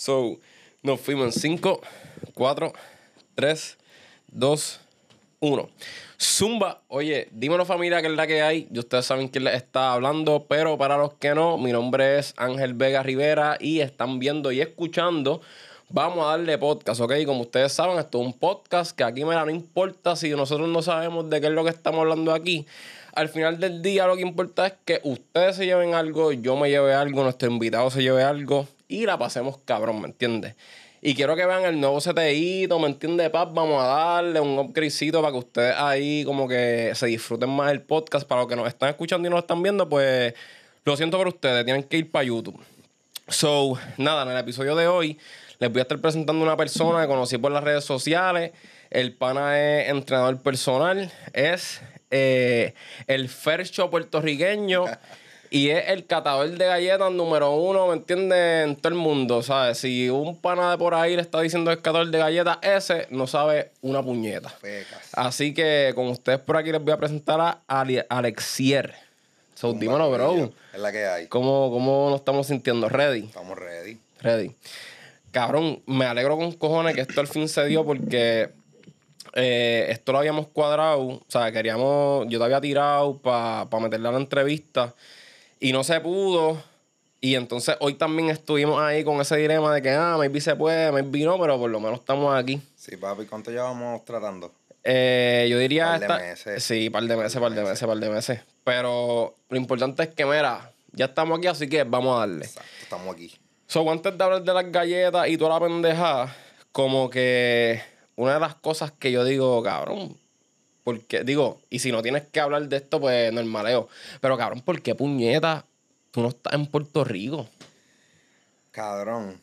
So, nos fuimos en 5, 4, 3, 2, 1. Zumba, oye, dímelo familia que es la que hay. Y ustedes saben quién les está hablando, pero para los que no, mi nombre es Ángel Vega Rivera y están viendo y escuchando. Vamos a darle podcast, ¿ok? Como ustedes saben, esto es un podcast que aquí, mira, no importa si nosotros no sabemos de qué es lo que estamos hablando aquí. Al final del día lo que importa es que ustedes se lleven algo, yo me lleve algo, nuestro invitado se lleve algo y la pasemos cabrón, ¿me entiendes? Y quiero que vean el nuevo CTI, ¿me entiendes, pap? Vamos a darle un upgradecito para que ustedes ahí como que se disfruten más el podcast. Para los que nos están escuchando y nos están viendo, pues lo siento por ustedes, tienen que ir para YouTube. So, nada, en el episodio de hoy les voy a estar presentando una persona que conocí por las redes sociales. El pana es entrenador personal, es eh, el Fercho puertorriqueño. Y es el catador de galletas número uno, ¿me entiendes? En todo el mundo, ¿sabes? Si un pana de por ahí le está diciendo el catador de galletas, ese no sabe una puñeta. Así que con ustedes por aquí les voy a presentar a Alexier. So, dímelo, bro. Es la que hay. ¿Cómo, ¿Cómo nos estamos sintiendo? ¿Ready? Estamos ready. Ready. Cabrón, me alegro con cojones que esto al fin se dio porque eh, esto lo habíamos cuadrado. O sea, queríamos. Yo te había tirado para meterle a la entrevista y no se pudo. Y entonces hoy también estuvimos ahí con ese dilema de que, ah, maybe se puede, maybe no, pero por lo menos estamos aquí. Sí, papi, ¿cuánto llevamos tratando? Eh, yo diría. Par de meses. Sí, par de meses, par de meses, par de meses. Pero lo importante es que, mira, ya estamos aquí, así que vamos a darle. Exacto, estamos aquí. So, antes de hablar de las galletas y toda la pendeja, como que una de las cosas que yo digo, cabrón, porque, digo, y si no tienes que hablar de esto, pues normaleo. Pero cabrón, ¿por qué puñeta tú no estás en Puerto Rico? Cabrón.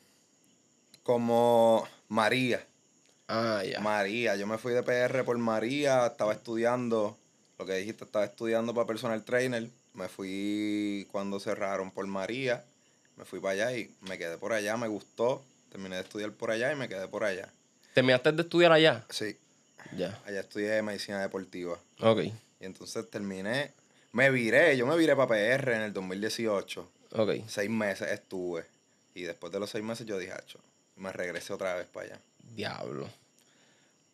Como María. Ah, ya. María. Yo me fui de PR por María. Estaba estudiando, lo que dijiste, estaba estudiando para personal trainer. Me fui cuando cerraron por María. Me fui para allá y me quedé por allá. Me gustó. Terminé de estudiar por allá y me quedé por allá. ¿Terminaste de estudiar allá? Sí. Allá estudié medicina deportiva. Ok. Y entonces terminé. Me viré, yo me viré para PR en el 2018. Ok. Seis meses estuve. Y después de los seis meses yo dije, hacho, me regresé otra vez para allá. Diablo.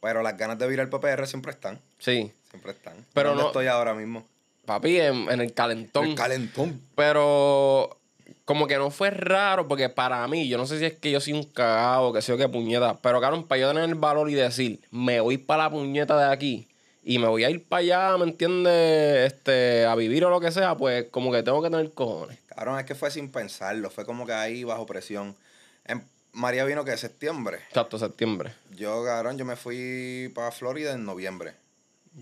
Pero las ganas de virar para PR siempre están. Sí. Siempre están. Pero ¿Dónde no- estoy ahora mismo? Papi, en, en el calentón. El calentón. Pero como que no fue raro, porque para mí, yo no sé si es que yo soy un cagado, que sé yo qué puñeta, pero cabrón, para yo tener el valor y decir, me voy para la puñeta de aquí y me voy a ir para allá, ¿me entiendes? Este, a vivir o lo que sea, pues como que tengo que tener cojones. Cabrón, es que fue sin pensarlo. Fue como que ahí bajo presión. En María vino que en septiembre. Exacto, septiembre. Yo, cabrón, yo me fui para Florida en noviembre.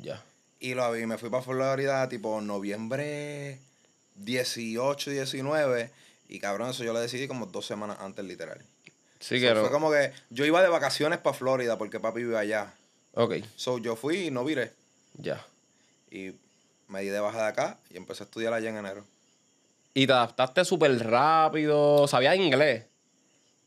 Ya. Y lo vi, me fui para Florida tipo noviembre 18, 19. Y cabrón, eso yo lo decidí como dos semanas antes, literal. Sí, So. Fue como que yo iba de vacaciones para Florida porque papi vive allá. Ok, So yo fui y no viré. ya. Y me di de baja de acá y empecé a estudiar allá en enero. Y te adaptaste súper rápido, sabías inglés.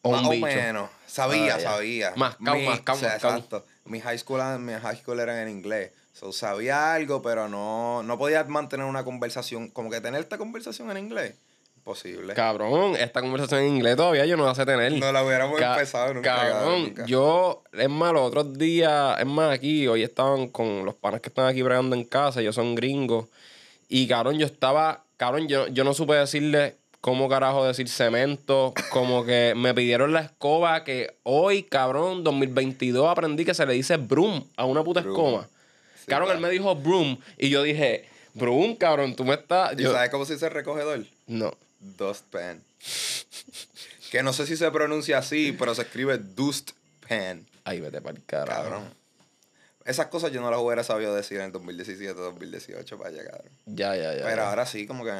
O Más o bicho. menos. Sabía, Ah, sabía. O sea, mascao. Exacto. Mi high school, mi high school era en inglés. So, sabía algo, pero no, no podía mantener una conversación. Como que tener esta conversación en inglés. Imposible. Cabrón, esta conversación en inglés todavía yo no la sé tener. No la hubiéramos Ca- empezado nunca. Cabrón, nunca. yo, es más, los otros días, es más, aquí, hoy estaban con los panas que están aquí bregando en casa, ellos son gringos. Y cabrón, yo estaba, cabrón, yo, yo no supe decirle cómo carajo decir cemento, como que me pidieron la escoba que hoy, cabrón, 2022 aprendí que se le dice broom a una puta escoba. Sí, cabrón, claro. él me dijo broom y yo dije, broom, cabrón, tú me estás... ¿Y Yo, sabes cómo se dice recogedor? no. Dustpan. que no sé si se pronuncia así, pero se escribe Dustpan. Ay, vete para el carajo. Cabrón. Esas cosas yo no las hubiera sabido decir en el 2017, 2018 para llegar. Ya, ya, ya. Pero ya. ahora sí, como que.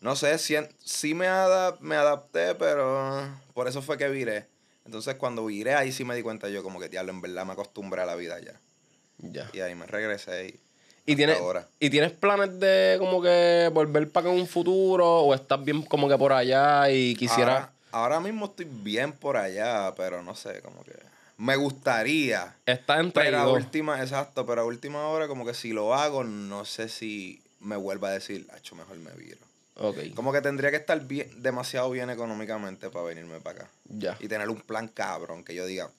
No sé, sí, sí me, adap- me adapté, pero por eso fue que viré. Entonces cuando viré ahí sí me di cuenta yo como que, diablo, en verdad me acostumbré a la vida ya. Ya. Y ahí me regresé y... ¿Y tienes, ahora. ¿Y tienes planes de como que volver para acá en un futuro? ¿O estás bien como que por allá y quisiera... Ahora, ahora mismo estoy bien por allá, pero no sé, como que... Me gustaría. Estás entre Pero a última, exacto, pero a última hora como que si lo hago, no sé si me vuelva a decir, hacho, mejor me viro. Ok. Como que tendría que estar bien, demasiado bien económicamente para venirme para acá. Ya. Y tener un plan cabrón que yo diga,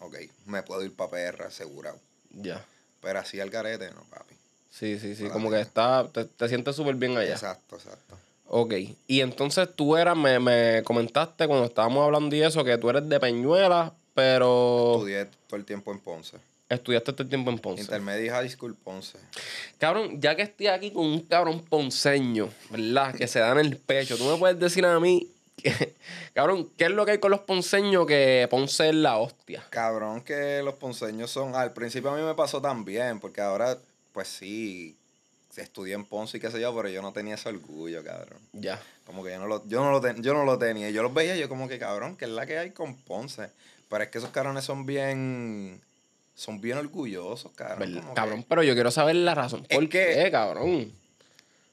ok, me puedo ir para PR asegurado. Ya. Pero así al garete, no, papi. Sí, sí, sí. Para Como que está. Te, te sientes súper bien allá. Exacto, exacto. Ok. Y entonces tú eras, me, me comentaste cuando estábamos hablando y eso, que tú eres de Peñuela, pero Estudié todo el tiempo en Ponce. Estudiaste este tiempo en Ponce. Intermedia High School Ponce. Cabrón, ya que estoy aquí con un cabrón ponceño, ¿verdad? Que se da en el pecho, tú me puedes decir a mí, que- cabrón, ¿qué es lo que hay con los ponceños que Ponce es la hostia? Cabrón, que los ponceños son. Al principio a mí me pasó también, porque ahora, pues sí, estudié en Ponce y qué sé yo, pero yo no tenía ese orgullo, cabrón. Ya. Como que yo no lo, yo no lo, ten- yo no lo tenía. Yo los veía, yo como que cabrón, que es la que hay con Ponce. Pero es que esos cabrones son bien. Son bien orgullosos, cabrón. Cabrón, pero yo quiero saber la razón. Es ¿Por que- qué, cabrón?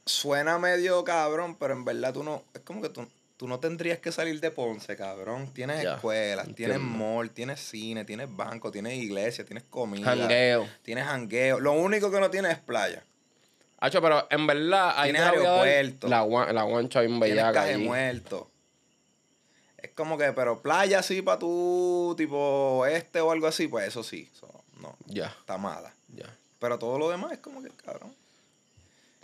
Suena medio cabrón, pero en verdad tú no. Es como que tú, tú no tendrías que salir de Ponce, cabrón. Tienes Ya, escuelas, tienes mall, tienes cine, tienes banco, tienes iglesia, tienes comida. Jangueo. Tienes jangueo. Lo único que no tienes es playa. Hacho, pero en verdad, ahí Tienes aeropuerto. La, la guancha bien Tienes bellaca allí. muerto. Es como que, pero playa así para tú, tipo este o algo así, pues eso sí. No, Ya, está mala. ya. Pero todo lo demás es como que, cabrón.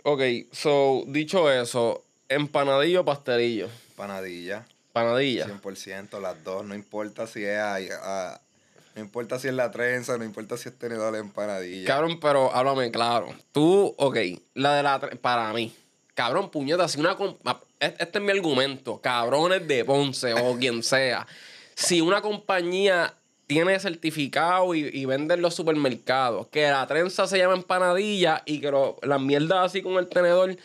Ok, so, dicho eso, empanadillo o pastelillo. Panadilla. Panadilla. 100%, las dos, no importa si es ahí, ah, no importa si es la trenza, no importa si es tenedor de empanadilla. Cabrón, pero háblame claro. Tú, ok, la de la... Para mí. Cabrón, puñeta, si una... ah, Este este es mi argumento. Cabrones de Ponce o quien sea. Si una compañía tiene certificado y, y vende en los supermercados que la trenza se llama empanadilla y que lo- las mierdas así con el tenedor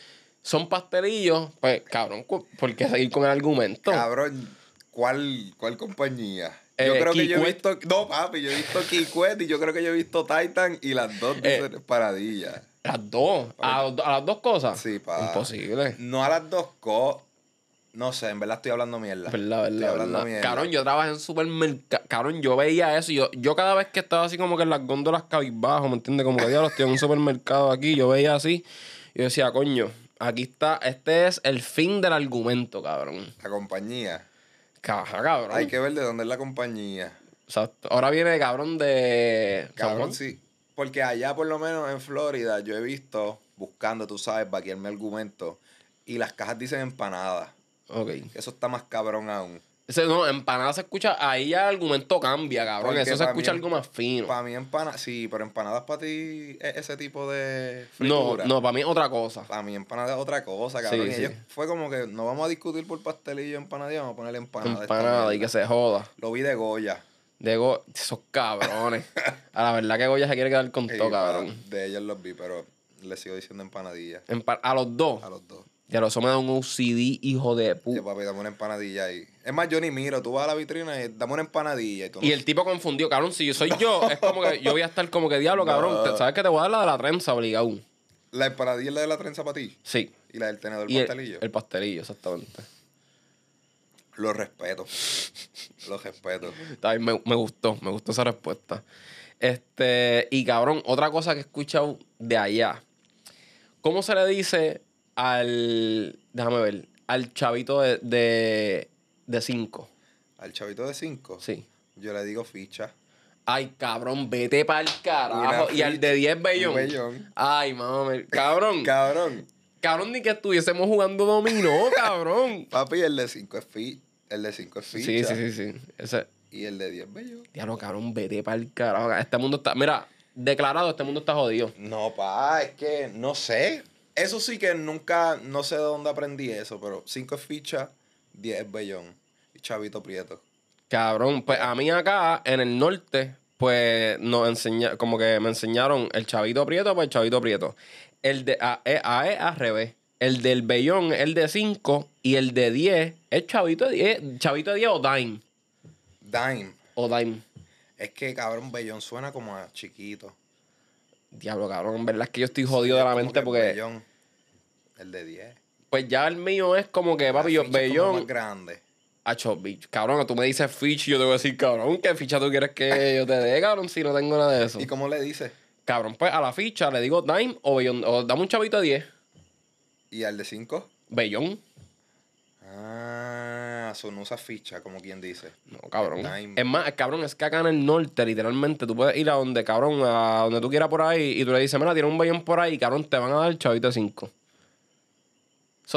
son pastelillos, pues, cabrón, ¿por qué seguir con el argumento? Cabrón, ¿cuál, cuál compañía? Eh, yo creo que yo he visto, no papi, yo he visto Kikwet y yo creo que yo he visto Titan y las dos Eh. dicen paradilla. Las dos. ¿A, a las dos cosas? Sí, pa. Imposible. No a las dos cosas. No sé, en verdad estoy hablando mierda. Verdad, Estoy verdad, hablando verdad. mierda. Cabrón, yo trabajé en supermercado. Cabrón, yo veía eso. y Yo, yo cada vez que estaba así como que en las góndolas cabizbajo, ¿me entiendes? Como que diablo, estoy en un supermercado aquí. Yo veía así. Y yo decía, coño, aquí está. Este es el fin del argumento, cabrón. La compañía. Caja, cabrón. Hay que ver de dónde es la compañía. Exacto. Ahora viene cabrón de. Cabrón, sí. Porque allá, por lo menos en Florida, yo he visto, buscando, tú sabes, vaquear mi argumento, y las cajas dicen empanadas. Ok. Eso está más cabrón aún. Ese, no, empanada se escucha. Ahí ya el argumento cambia, cabrón. Porque Eso se escucha mí- algo más fino. Para mí empanadas, sí, pero empanadas para ti es ese tipo de No, fritura. no, para mí es otra cosa. Para mí empanada es otra cosa, cabrón. Sí, y sí. ellos fue como que no vamos a discutir por pastelillo empanadilla, vamos a ponerle empanada. Empanada y que se joda. Lo vi de Goya. De Go- esos cabrones. A la verdad que Goya se quiere quedar con Sí, todo, cabrón. De ellos los vi, pero les sigo diciendo empanadilla. Empa- a los dos. A los dos. Ya lo eso me da un OCD, hijo de puta. papi, dame una empanadilla ahí. Es más, yo ni miro. Tú vas a la vitrina y dame una empanadilla. Y, tú no- Y el tipo confundió, cabrón. Si yo soy yo, es como que yo voy a estar como que diablo, cabrón. No. ¿Sabes que te voy a dar la de la trenza obligado? La empanadilla es la de la trenza para ti. Sí. Y la del tenedor Y el, pastelillo. el pastelillo, exactamente. Lo respeto. Lo respeto. Bien, me, me gustó, me gustó esa respuesta. Este, y cabrón, otra cosa que he escuchado de allá. ¿Cómo se le dice al. Déjame ver. Al chavito de. de, de cinco? Al chavito de 5, Sí. yo le digo ficha. Ay, cabrón, vete para el carajo. Y al de 10 bellón. Ay, mami. Cabrón. Cabrón. cabrón, ni que estuviésemos jugando dominó, cabrón. Papi, el de 5 es ficha. El de 5 es ficha. sí, sí, sí, sí. Ese. Y el de 10 bellón. Diablo, cabrón, vete para el carajo. Este mundo está. Mira, declarado, este mundo está jodido. No, pa, es que no sé. Eso sí que nunca, no sé de dónde aprendí eso, pero 5 es ficha, 10 es bellón. Y chavito prieto. Cabrón, pues a mí acá en el norte, pues nos enseña, como que me enseñaron el chavito prieto, pues el chavito prieto. El de A, E, A, E, al revés. El del bellón, el de 5 y el de 10 es chavito de 10, chavito de 10 o dime. Dime. O dime. Es que, cabrón, bellón suena como a chiquito. Diablo, cabrón, en verdad es que yo estoy jodido de la mente que porque Bellón, el de 10. pues ya el mío es como que, papi, yo bellón, más grande. Acho, bitch. Cabrón, tú me dices ficha y yo te voy a decir, cabrón, ¿qué ficha tú quieres que yo te dé, cabrón, si no tengo nada de eso? ¿Y cómo le dices? Cabrón, pues a la ficha le digo dime o bellón, o dame un chavito de 10. ¿Y al de 5? Bellón. Ah, eso no usa ficha, como quien dice. No, cabrón. Es más, cabrón, es que acá en el norte, literalmente, tú puedes ir a donde, cabrón, a donde tú quieras por ahí y tú le dices, mira, tiene un bellón por ahí, cabrón, te van a dar chavito de 5.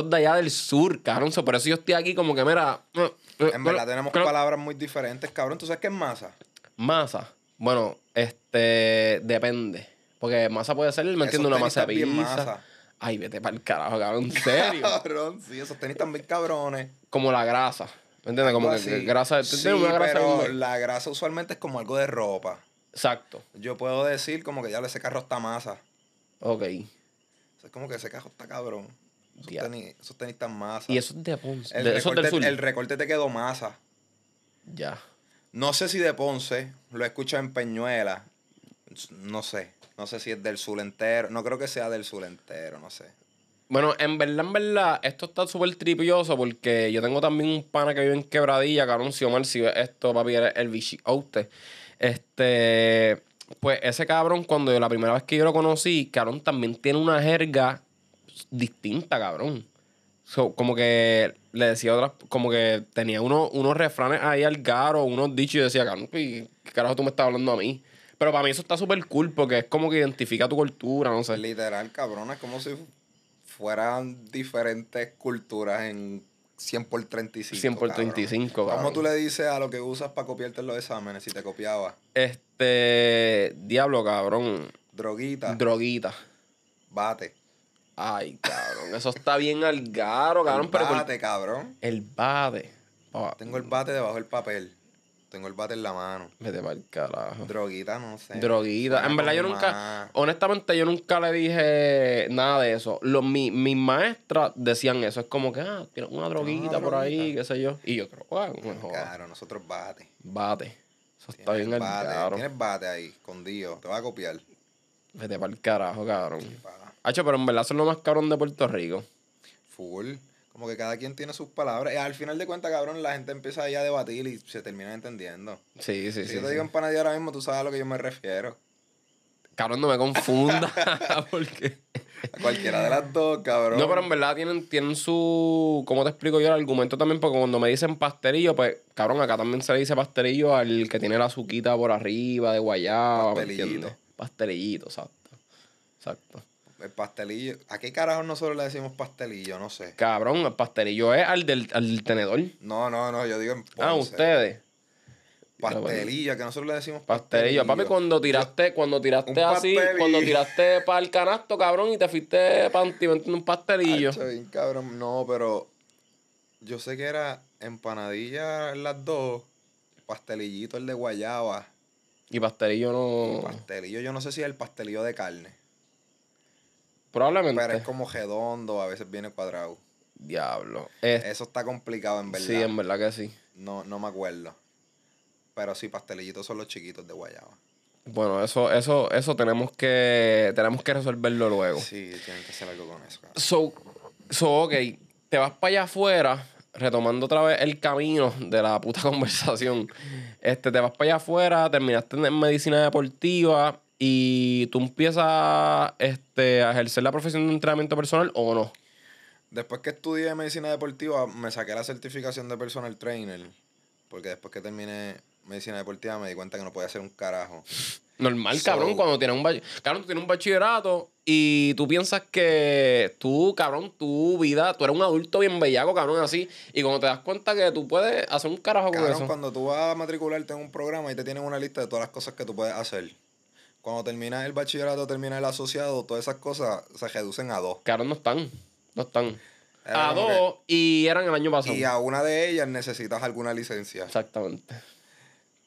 Es de allá del sur, cabrón. so, por eso yo estoy aquí como que, mira... eh, eh, En verdad tenemos claro. palabras muy diferentes, cabrón. ¿Tú sabes qué es masa? Masa. Bueno, este, depende. Porque masa puede ser, ¿me Esos entiendes? Una masa de están bien pizza. masa. Ay, vete para el carajo, cabrón, en serio. Cabrón, sí, esos tenis bien cabrones. como la grasa. ¿Me entiendes? Como que grasa. tú Sí, una grasa pero la grasa usualmente es como algo de ropa. Exacto. Yo puedo decir como que ya ese carro está masa. Ok. Es como que ese carro está cabrón. Esos, tenis, esos tenis están masa. Y eso es de Ponce. el, de- del recorte, sur. el recorte te quedó masa. Ya. No sé si de Ponce, lo he escuchado en Peñuela. No sé. No sé si es del sur entero. No creo que sea del sur entero, no sé. Bueno, en verdad, en verdad, esto está súper tripioso porque yo tengo también un pana que vive en Quebradilla, cabrón, si Omar, si ve esto, papi, eres el bichote. Este, pues ese cabrón, cuando yo, la primera vez que yo lo conocí, cabrón, también tiene una jerga distinta, cabrón. So, como que le decía otras, como que tenía uno- unos refranes ahí al garo, unos dichos y decía, cabrón, ¿qué, carajo tú me estás hablando a mí? Pero para mí eso está súper cool porque es como que identifica tu cultura, no sé. Literal, cabrón, es como si fueran diferentes culturas en 100 por 35. 100 por cabrón. 35, ¿Cómo cabrón. tú le dices a lo que usas para copiarte en los exámenes si te copiaba? Este. Diablo, cabrón. Droguita, Droguita. bate. Ay, cabrón. Eso está bien al garo, cabrón. el Pero por- bate, cabrón. el bate. Pa- Tengo el bate debajo del papel. Tengo el bate en la mano. Vete para el carajo. Droguita, no sé. Droguita. En verdad, yo nunca. más- Honestamente, yo nunca le dije nada de eso. Los, mi- mis maestras decían eso. Es como que, ah, tienes una droguita por ahí, qué sé yo. Y yo creo, ah, me jodas. Claro, nosotros bate. Bate. Eso está bien al bate. garo. Tienes bate ahí, escondido. Te va a copiar. Vete para el carajo, cabrón. Hacho, pero en verdad son lo más cabrón de Puerto Rico. Full. Como que cada quien tiene sus palabras. Y al final de cuentas, cabrón, la gente empieza ahí a debatir y se termina entendiendo. Sí, sí, si sí. yo te sí. digo empanadilla ahora mismo, tú sabes a lo que yo me refiero. Cabrón, no me confunda. porque. A cualquiera de las dos, cabrón. No, pero en verdad tienen, tienen su. ¿Cómo te explico yo el argumento también? Porque cuando me dicen pastelillo, pues, cabrón, acá también se le dice pastelillo al que tiene la azuquita por arriba, de guayaba. ¿me Pastelillito. Pastelillito, exacto. Exacto. El pastelillo. ¿A qué carajo nosotros le decimos pastelillo? No sé. Cabrón, el pastelillo es al del, al del tenedor. No, no, no, yo digo en Ponce. Ah, ustedes. Pastelillo, que nosotros le decimos Pastelillo. Papi, cuando tiraste, cuando tiraste así, pastelillo. cuando tiraste para el canasto, cabrón, y te fuiste panty, un pastelillo. Acho, bien cabrón. No, pero yo sé que era empanadilla las dos, pastelillito el de guayaba. Y pastelillo Y no. pastelillo, yo no sé si es el pastelillo de carne. Probablemente. Pero es como redondo, a veces viene cuadrado. Diablo. Es- Eso está complicado en verdad. Sí, en verdad que sí. No, no me acuerdo. Pero sí, pastelillitos son los chiquitos de guayaba. Bueno, eso, eso, eso tenemos que, tenemos que resolverlo luego. Sí, tienen que hacer algo con eso. So, so, ok, te vas para allá afuera, retomando otra vez el camino de la puta conversación. Este, te vas para allá afuera, terminaste en medicina deportiva y tú empiezas este, a ejercer la profesión de entrenamiento personal o no. Después que estudié medicina deportiva, me saqué la certificación de personal trainer. Porque después que terminé medicina deportiva, me di cuenta que no podía hacer un carajo. Normal, So- cabrón, cuando tienes un bach- cabrón, tú tienes un bachillerato y tú piensas que tú, cabrón, tu vida, tú eres un adulto bien bellaco, cabrón, así, y cuando te das cuenta que tú puedes hacer un carajo con Cabrón, eso. cuando tú vas a matricularte en un programa y te tienen una lista de todas las cosas que tú puedes hacer. Cuando terminas el bachillerato, terminas el asociado, todas esas cosas se reducen a dos. Cabrón, no están. No están. Era a dos y eran el año pasado. Y a una de ellas necesitas alguna licencia. Exactamente.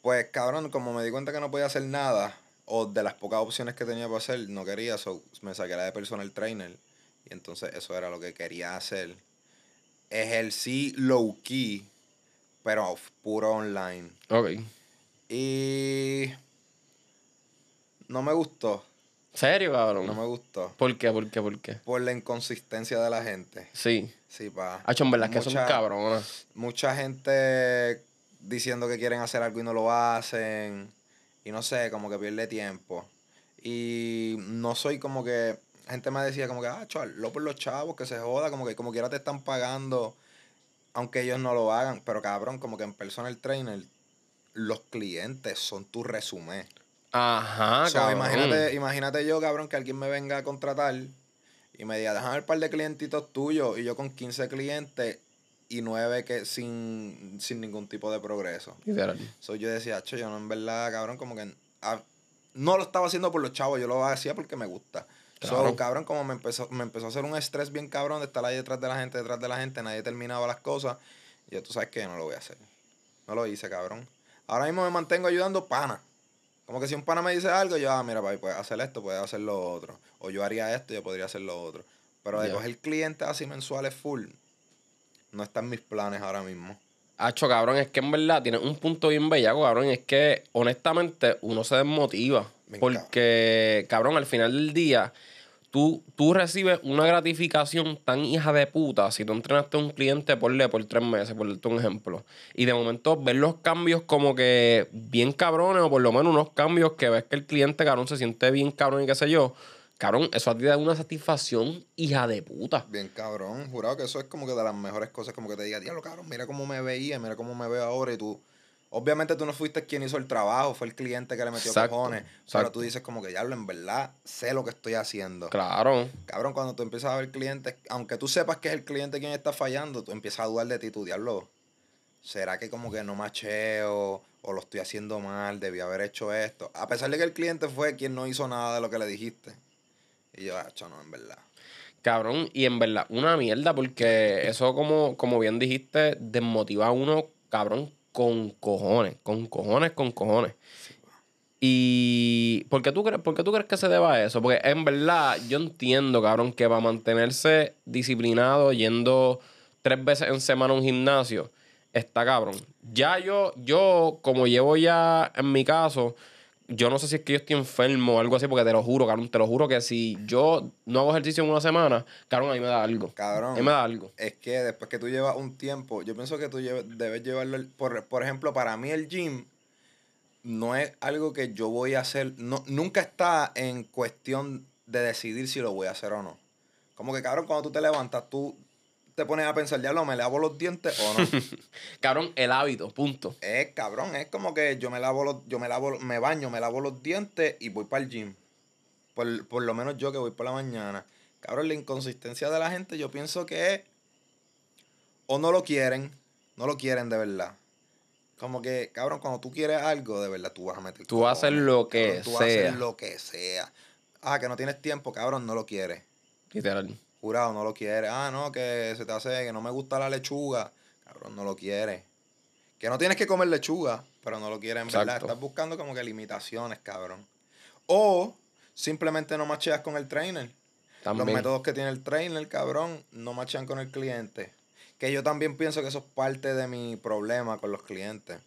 Pues cabrón, como me di cuenta que no podía hacer nada, o de las pocas opciones que tenía para hacer, no quería, so me saqué la de personal trainer. Y entonces eso era lo que quería hacer. Ejercí low key, pero puro online. Ok. Y no me gustó, ¿Serio, cabrón? no me gustó. ¿Por qué? ¿Por qué? ¿Por qué? Por la inconsistencia de la gente. Sí. Sí, pa. Hacho, en verdad que son cabronas. mucha gente diciendo que quieren hacer algo y no lo hacen. Y no sé, como que pierde tiempo. Y no soy como que gente me decía como que, ah, lo por los chavos, que se joda, como que como quiera te están pagando, aunque ellos no lo hagan. Pero cabrón, como que en personal trainer, los clientes son tu resumen. Ajá, cabrón. Imagínate, imagínate yo, cabrón, que alguien me venga a contratar y me diga, déjame un par de clientitos tuyos y yo con 15 clientes y 9 que sin, sin ningún tipo de progreso. So, yo decía, yo no, en verdad, cabrón, como que ah, no lo estaba haciendo por los chavos, yo lo hacía porque me gusta. So, cabrón, como me empezó, me empezó a hacer un estrés bien cabrón de estar ahí detrás de la gente, detrás de la gente, nadie terminaba las cosas. Y yo, tú sabes que no lo voy a hacer. No lo hice, cabrón. Ahora mismo me mantengo ayudando pana. Como que si un pana me dice algo, yo, ah, mira, papi, puedes hacer esto, puedes hacer lo otro. O yo haría esto, yo podría hacer lo otro. Pero de coger clientes así mensuales full, no está en mis planes ahora mismo. Hacho, cabrón, es que en verdad tiene un punto bien bellaco, cabrón. es que, honestamente, uno se desmotiva. porque, cabrón, al final del día, tú, tú recibes una gratificación tan hija de puta si tú entrenaste a un cliente por, por tres meses, por darte un ejemplo. Y de momento ver los cambios como que bien cabrones, o por lo menos unos cambios que ves que el cliente, cabrón, se siente bien cabrón y qué sé yo. Cabrón, eso a ti da una satisfacción hija de puta. Bien cabrón, jurado que eso es como que de las mejores cosas, como que te diga, diablo, cabrón, mira cómo me veía, mira cómo me veo ahora y tú Obviamente tú no fuiste quien hizo el trabajo, fue el cliente que le metió cojones. Pero tú dices como que, diablo, en verdad sé lo que estoy haciendo. Claro. Cabrón, cuando tú empiezas a ver clientes, aunque tú sepas que es el cliente quien está fallando, tú empiezas a dudar de ti, tú, diablo, ¿será que como que no macheo o lo estoy haciendo mal, debí haber hecho esto? A pesar de que el cliente fue quien no hizo nada de lo que le dijiste. Y yo, ah, no, en verdad. Cabrón, y en verdad, una mierda, porque eso, como, como bien dijiste, desmotiva a uno, cabrón, con cojones, con cojones, con cojones. Y ¿por qué, tú crees, ¿por tú crees que se deba a eso? Porque en verdad yo entiendo, cabrón, que para mantenerse disciplinado yendo tres veces en semana a un gimnasio, está cabrón. Ya yo, yo, como llevo ya en mi caso, yo no sé si es que yo estoy enfermo o algo así, porque te lo juro, cabrón, te lo juro que si yo no hago ejercicio en una semana, cabrón, ahí me da algo. Cabrón. Ahí me da algo. Es que después que tú llevas un tiempo, yo pienso que tú debes llevarlo, por, por ejemplo, para mí el gym no es algo que yo voy a hacer, no, nunca está en cuestión de decidir si lo voy a hacer o no. Como que, cabrón, cuando tú te levantas, tú te pones a pensar, ya lo me lavo los dientes o no. cabrón, el hábito, punto. Es cabrón, es como que yo me lavo los, yo me lavo, me baño, me lavo los dientes y voy para el gym. Por, por lo menos yo que voy por la mañana. Cabrón, la inconsistencia de la gente, yo pienso que es o no lo quieren, no lo quieren de verdad. Como que, cabrón, cuando tú quieres algo, de verdad, tú vas a meter. Tú vas a hacer lo que sea. Tú vas a hacer lo que sea. Ah, que no tienes tiempo, cabrón, no lo quieres. Literal. No lo quiere. Ah, no, que se te hace, que no me gusta la lechuga. Cabrón, no lo quiere. Que no tienes que comer lechuga, pero no lo quiere en verdad. Estás buscando como que limitaciones, cabrón. O simplemente no macheas con el trainer. Los métodos que tiene el trainer, cabrón, no machean con el cliente. Que yo también pienso que eso es parte de mi problema con los clientes.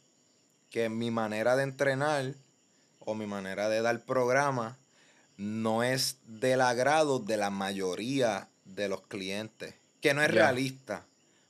Que mi manera de entrenar o mi manera de dar programa no es del agrado de la mayoría de los clientes. Que no es realista.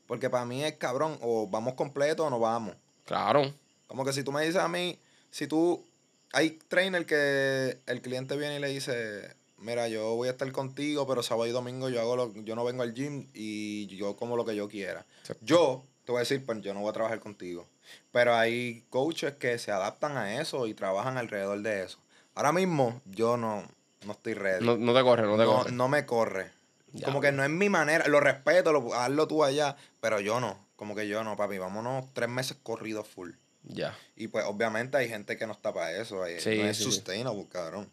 Porque para mí es cabrón, o vamos completo o no vamos. Claro. Como que si tú me dices a mí, si tú. Hay trainer que el cliente viene y le dice, mira, yo voy a estar contigo, pero sábado y domingo yo hago lo, yo no vengo al gym y yo como lo que yo quiera. Yo te voy a decir, pues yo no voy a trabajar contigo. Pero hay coaches que se adaptan a eso y trabajan alrededor de eso. Ahora mismo yo no, no estoy ready. No, te corre, no te corre. No me corre como que no es mi manera, lo respeto, lo, hazlo tú allá, pero yo no, como que yo no, papi, vámonos tres meses corridos full. Ya. Y pues obviamente hay gente que no está para eso, no es sustainable, cabrón.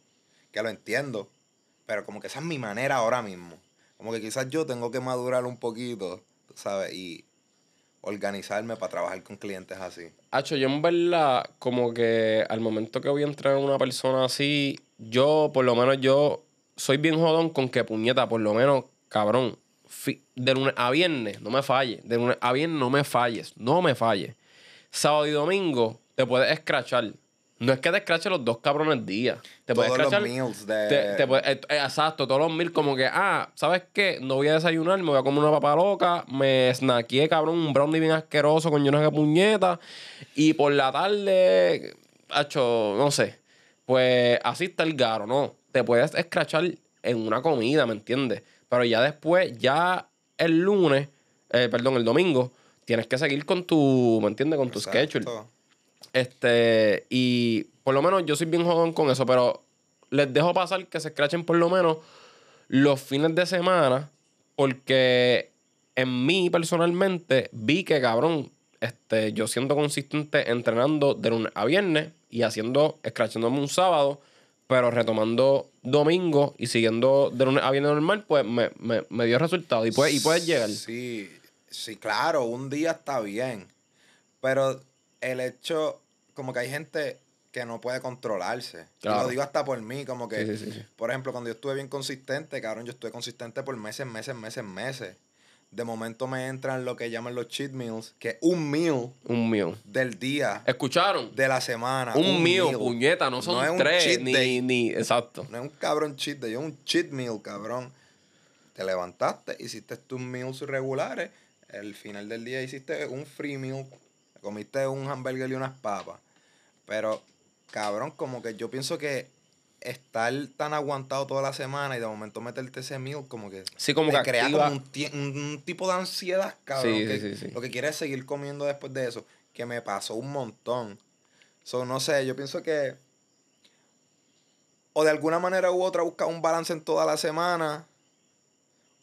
Que lo entiendo, pero como que esa es mi manera ahora mismo. Como que quizás yo tengo que madurar un poquito, ¿sabes? Y organizarme para trabajar con clientes así. Hacho, yo en verdad, como que al momento que voy a entrar en una persona así, yo, por lo menos yo soy bien jodón con que puñeta, por lo menos, cabrón, de lunes a viernes, no me falles. De lunes a viernes no me falles. No me falles. Sábado y domingo te puedes escrachar. No es que te escraches los dos cabrones días. Te puedes escrachar. Los meals de... te, eh, exacto, todos los mil como que, ah, ¿sabes qué? No voy a desayunar, me voy a comer una papa loca, me snackeé, cabrón, un brownie bien asqueroso con llenos de puñetas. Y por la tarde, hecho, no sé. Pues así está el garo, ¿no? Te puedes escrachar en una comida, ¿me entiendes? Pero ya después, ya el lunes, eh, perdón, el domingo, tienes que seguir con tu, ¿me entiendes? Con tu schedule. Este, y por lo menos yo soy bien jodón con eso, pero les dejo pasar que se escrachen por lo menos los fines de semana, porque en mí personalmente vi que, cabrón, este, yo siendo consistente entrenando de lunes a viernes y haciendo, escrachándome un sábado, pero retomando domingo y siguiendo de lunes a viernes normal, pues me, me, me dio resultado y puedes, y puedes llegar. Sí, sí, claro, un día está bien. Pero el hecho, como que hay gente que no puede controlarse. Y Claro. lo digo hasta por mí, como que, Sí, sí, sí, sí. por ejemplo, cuando yo estuve bien consistente, cabrón, yo estuve consistente por meses, meses, meses, meses. De momento me entran lo que llaman los cheat meals, que es un meal Un mío. del día, ¿Escucharon? de la semana. un meal. puñeta, no son No es un tres, cheat ni, day. ni, exacto. No es un cabrón cheat day, es un cheat meal, cabrón. Te levantaste, hiciste tus meals regulares, el final del día hiciste un free meal, comiste un hamburger y unas papas. Pero, cabrón, como que yo pienso que estar tan aguantado toda la semana y de momento meterte ese meal, como que Sí, como te que crea activa- como un, tie- un- un tipo de ansiedad, cabrón. Sí, que sí, sí, sí. Lo que quieres es seguir comiendo después de eso, que me pasó un montón. So, no sé, yo pienso que o de alguna manera u otra buscas un balance en toda la semana,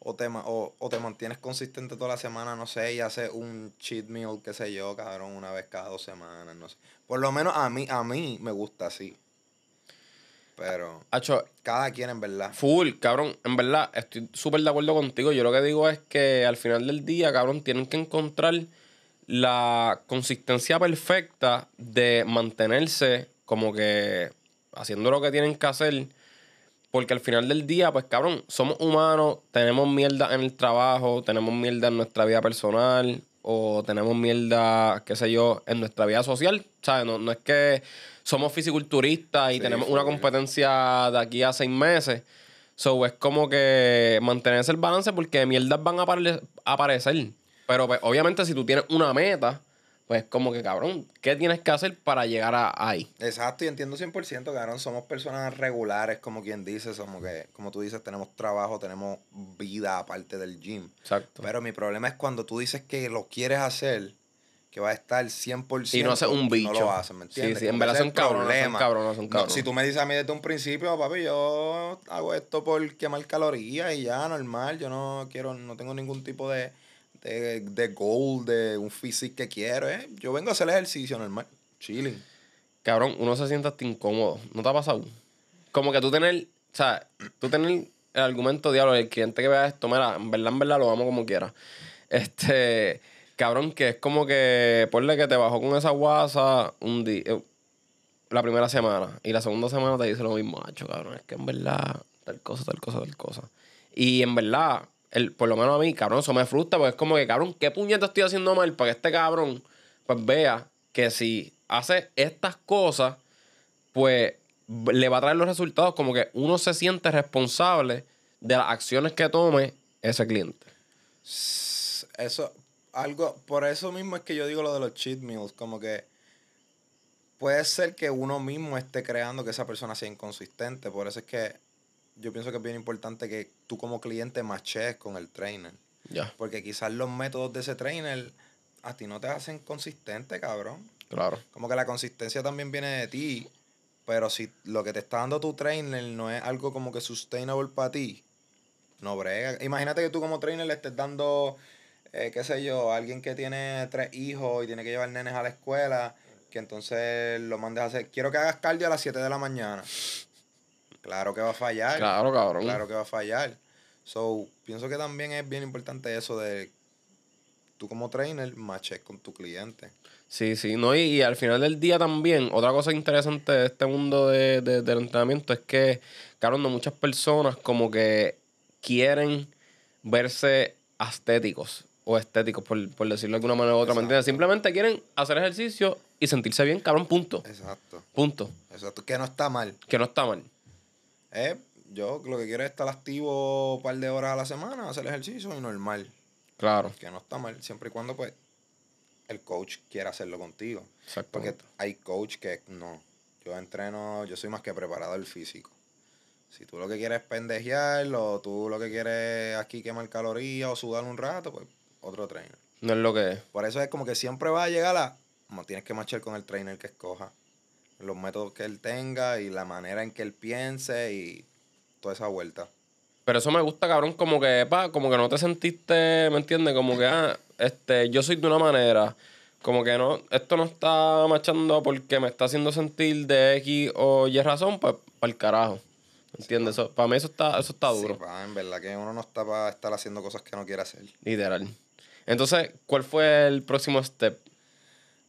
o te, o, o te mantienes consistente toda la semana, no sé, y haces un cheat meal, qué sé yo, cabrón, una vez cada dos semanas, no sé. Por lo menos a mí, a mí me gusta así. Pero Hacho, cada quien en verdad. full, cabrón. En verdad, estoy súper de acuerdo contigo. Yo lo que digo es que al final del día, cabrón, tienen que encontrar la consistencia perfecta de mantenerse como que haciendo lo que tienen que hacer. Porque al final del día, pues cabrón, somos humanos, tenemos mierda en el trabajo, tenemos mierda en nuestra vida personal, o tenemos mierda, qué sé yo, en nuestra vida social. ¿Sabes? No, no es que somos fisiculturistas y Sí, tenemos una competencia de aquí a seis meses. So es como que mantenerse el balance porque mierdas van a apare- a aparecer. Pero pues, obviamente si tú tienes una meta, pues como que cabrón, ¿qué tienes que hacer para llegar a ahí? Exacto, y entiendo 100%, cabrón. Somos personas regulares, como quien dice. Somos que, como tú dices, tenemos trabajo, tenemos vida aparte del gym. Exacto. Pero mi problema es cuando tú dices que lo quieres hacer, que va a estar 100%. Y no haces un bicho. No lo haces, ¿me entiendes? Sí, sí, en verdad son cabrones, son cabrones, No, si tú me dices a mí desde un principio, papi, yo hago esto por quemar calorías y ya, normal. Yo no quiero, no tengo ningún tipo de, de, de goal, de un físico que quiero, ¿eh? Yo vengo a hacer ejercicio normal, chilling. Cabrón, uno se siente hasta incómodo. ¿No te ha pasado? Como que tú tener, o sea, tú tener el argumento, diablo, el cliente que vea esto, mira, en verdad, en verdad, lo amo como quiera. Este, cabrón, que es como que, ponle que te bajó con esa guasa un día, eh, la primera semana, y la segunda semana te dice lo mismo, macho, cabrón, es que en verdad, tal cosa, tal cosa, tal cosa. Y en verdad, el, por lo menos a mí, cabrón, eso me frustra, porque es como que, cabrón, ¿qué puñeta estoy haciendo mal para que este cabrón, pues vea que si hace estas cosas, pues le va a traer los resultados como que uno se siente responsable de las acciones que tome ese cliente. Eso, algo, por eso mismo es que yo digo lo de los cheat meals, como que puede ser que uno mismo esté creando que esa persona sea inconsistente, por eso es que yo pienso que es bien importante que tú como cliente machees con el trainer, porque quizás los métodos de ese trainer a ti no te hacen consistente, cabrón. claro. Como que la consistencia también viene de ti, pero si lo que te está dando tu trainer no es algo como que sustainable para ti, no brega. Imagínate que tú como trainer le estés dando, eh, qué sé yo, alguien que tiene tres hijos y tiene que llevar nenes a la escuela, que entonces lo mandes a hacer, quiero que hagas cardio a las 7 de la mañana. Claro que va a fallar. Claro, cabrón. Claro que va a fallar. So, pienso que también es bien importante eso de tú como trainer maches con tu cliente. Sí, sí, no, y, y al final del día también, otra cosa interesante de este mundo de, de- del entrenamiento es que, cabrón, no muchas personas como que quieren verse estéticos o estéticos, por, por decirlo de alguna manera u otra, ¿me Exacto. entiendes? Simplemente quieren hacer ejercicio y sentirse bien, cabrón, punto. Exacto. Punto. Exacto. Que no está mal. Que no está mal. Eh, yo lo que quiero es estar activo un par de horas a la semana, hacer ejercicio y normal. Claro. Que no está mal, siempre y cuando pues el coach quiera hacerlo contigo. Porque Exactamente. hay coach que no. Yo entreno, yo soy más que preparado el físico. Si tú lo que quieres es pendejear o tú lo que quieres aquí quemar calorías o sudar un rato, pues otro trainer. No es lo que es. Por eso es como que siempre va a llegar a... Como tienes que marchar con el trainer que escoja. Los métodos que él tenga y la manera en que él piense y toda esa vuelta. Pero eso me gusta, cabrón, como que, pa, como que no te sentiste, ¿me entiendes? Como que, ah, este, yo soy de una manera. Como que no, esto no está marchando porque me está haciendo sentir de X o Y razón, pues, para el carajo. ¿Entiendes? Eso, para mí eso está, eso está duro. Sí, pa, en verdad que uno no está para estar haciendo cosas que no quiere hacer. Literal. Entonces, ¿cuál fue el próximo step?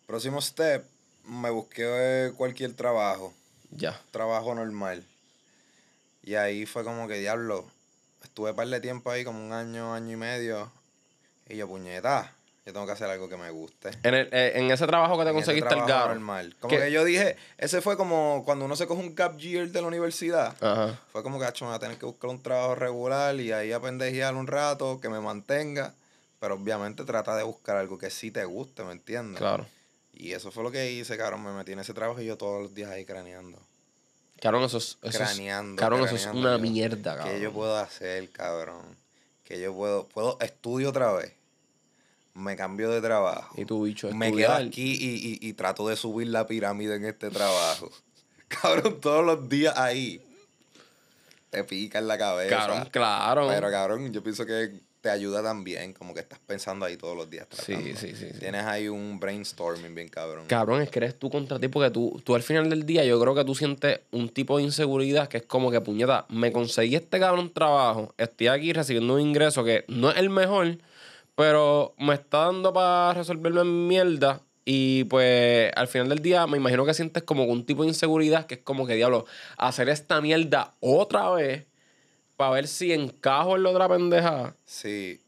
Próximo step, me busqué cualquier trabajo. Ya. Trabajo normal. Y ahí fue como que, diablo, estuve un par de tiempo ahí, como un año, año y medio. Y yo, puñeta, yo tengo que hacer algo que me guste. En, el, eh, en ese trabajo que te En ese conseguiste el garo. normal. Como ¿Qué? que yo dije, ese fue como cuando uno se coge un gap year de la universidad. Ajá. Fue como que, "Acho, me voy a tener que buscar un trabajo regular y ahí a pendejear un rato, que me mantenga. Pero obviamente trata de buscar algo que sí te guste, ¿me entiendes? Claro. Y eso fue lo que hice, cabrón. Me metí en ese trabajo y yo todos los días ahí craneando. Cabrón, eso es. Eso Craneando. cabrón, eso es craneando. una mierda, cabrón. ¿Qué yo puedo hacer, cabrón? Que yo puedo, puedo, estudio otra vez. Me cambio de trabajo. Y tu bicho Me quedo aquí y, y, y trato de subir la pirámide en este trabajo. cabrón, todos los días ahí. Te pica en la cabeza. Cabrón, claro. Pero cabrón, yo pienso que te ayuda también, como que estás pensando ahí todos los días. Sí, tratando. sí, sí, sí. Tienes ahí un brainstorming bien cabrón. Cabrón, es que eres tú contra ti porque tú, tú al final del día yo creo que tú sientes un tipo de inseguridad que es como que, puñeta, me conseguí este cabrón trabajo, estoy aquí recibiendo un ingreso que no es el mejor, pero me está dando para resolverlo en mierda y pues al final del día me imagino que sientes como un tipo de inseguridad que es como que, diablo, hacer esta mierda otra vez para ver si encajo en la otra pendeja. Sí,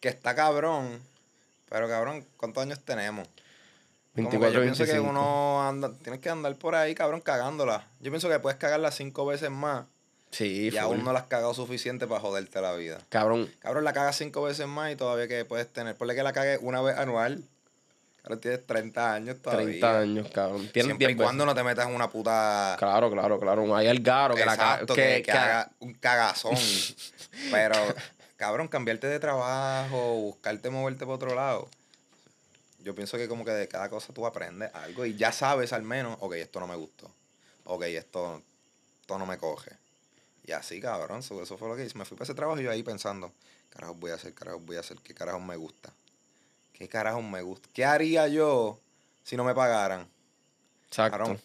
que está cabrón, pero cabrón, ¿cuántos años tenemos? Como que 24, yo pienso que 25. uno anda, tienes que andar por ahí, cabrón, cagándola. Yo pienso que puedes cagarla cinco veces más Sí, y aún no la has cagado suficiente para joderte la vida. Cabrón, Cabrón, la cagas cinco veces más y todavía que puedes tener. Ponle que la cagues una vez anual. Cabrón, tienes 30 años todavía. 30 años, cabrón. Tienes Siempre y 10 veces. cuando no te metas en una puta... Claro, claro, claro. Hay algaro que la Exacto, que, que, que que- haga un cagazón. Pero, cabrón, cambiarte de trabajo, buscarte moverte para otro lado. Yo pienso que como que de cada cosa tú aprendes algo y ya sabes al menos, ok, esto no me gustó. Ok, esto, esto no me coge. Y así, cabrón, so- eso fue lo que hice. Me fui para ese trabajo y yo ahí pensando, carajo voy a hacer, carajo voy a hacer, qué carajo me gusta. ¿Qué carajo me gusta? ¿Qué haría yo si no me pagaran? Exacto. Cabrón,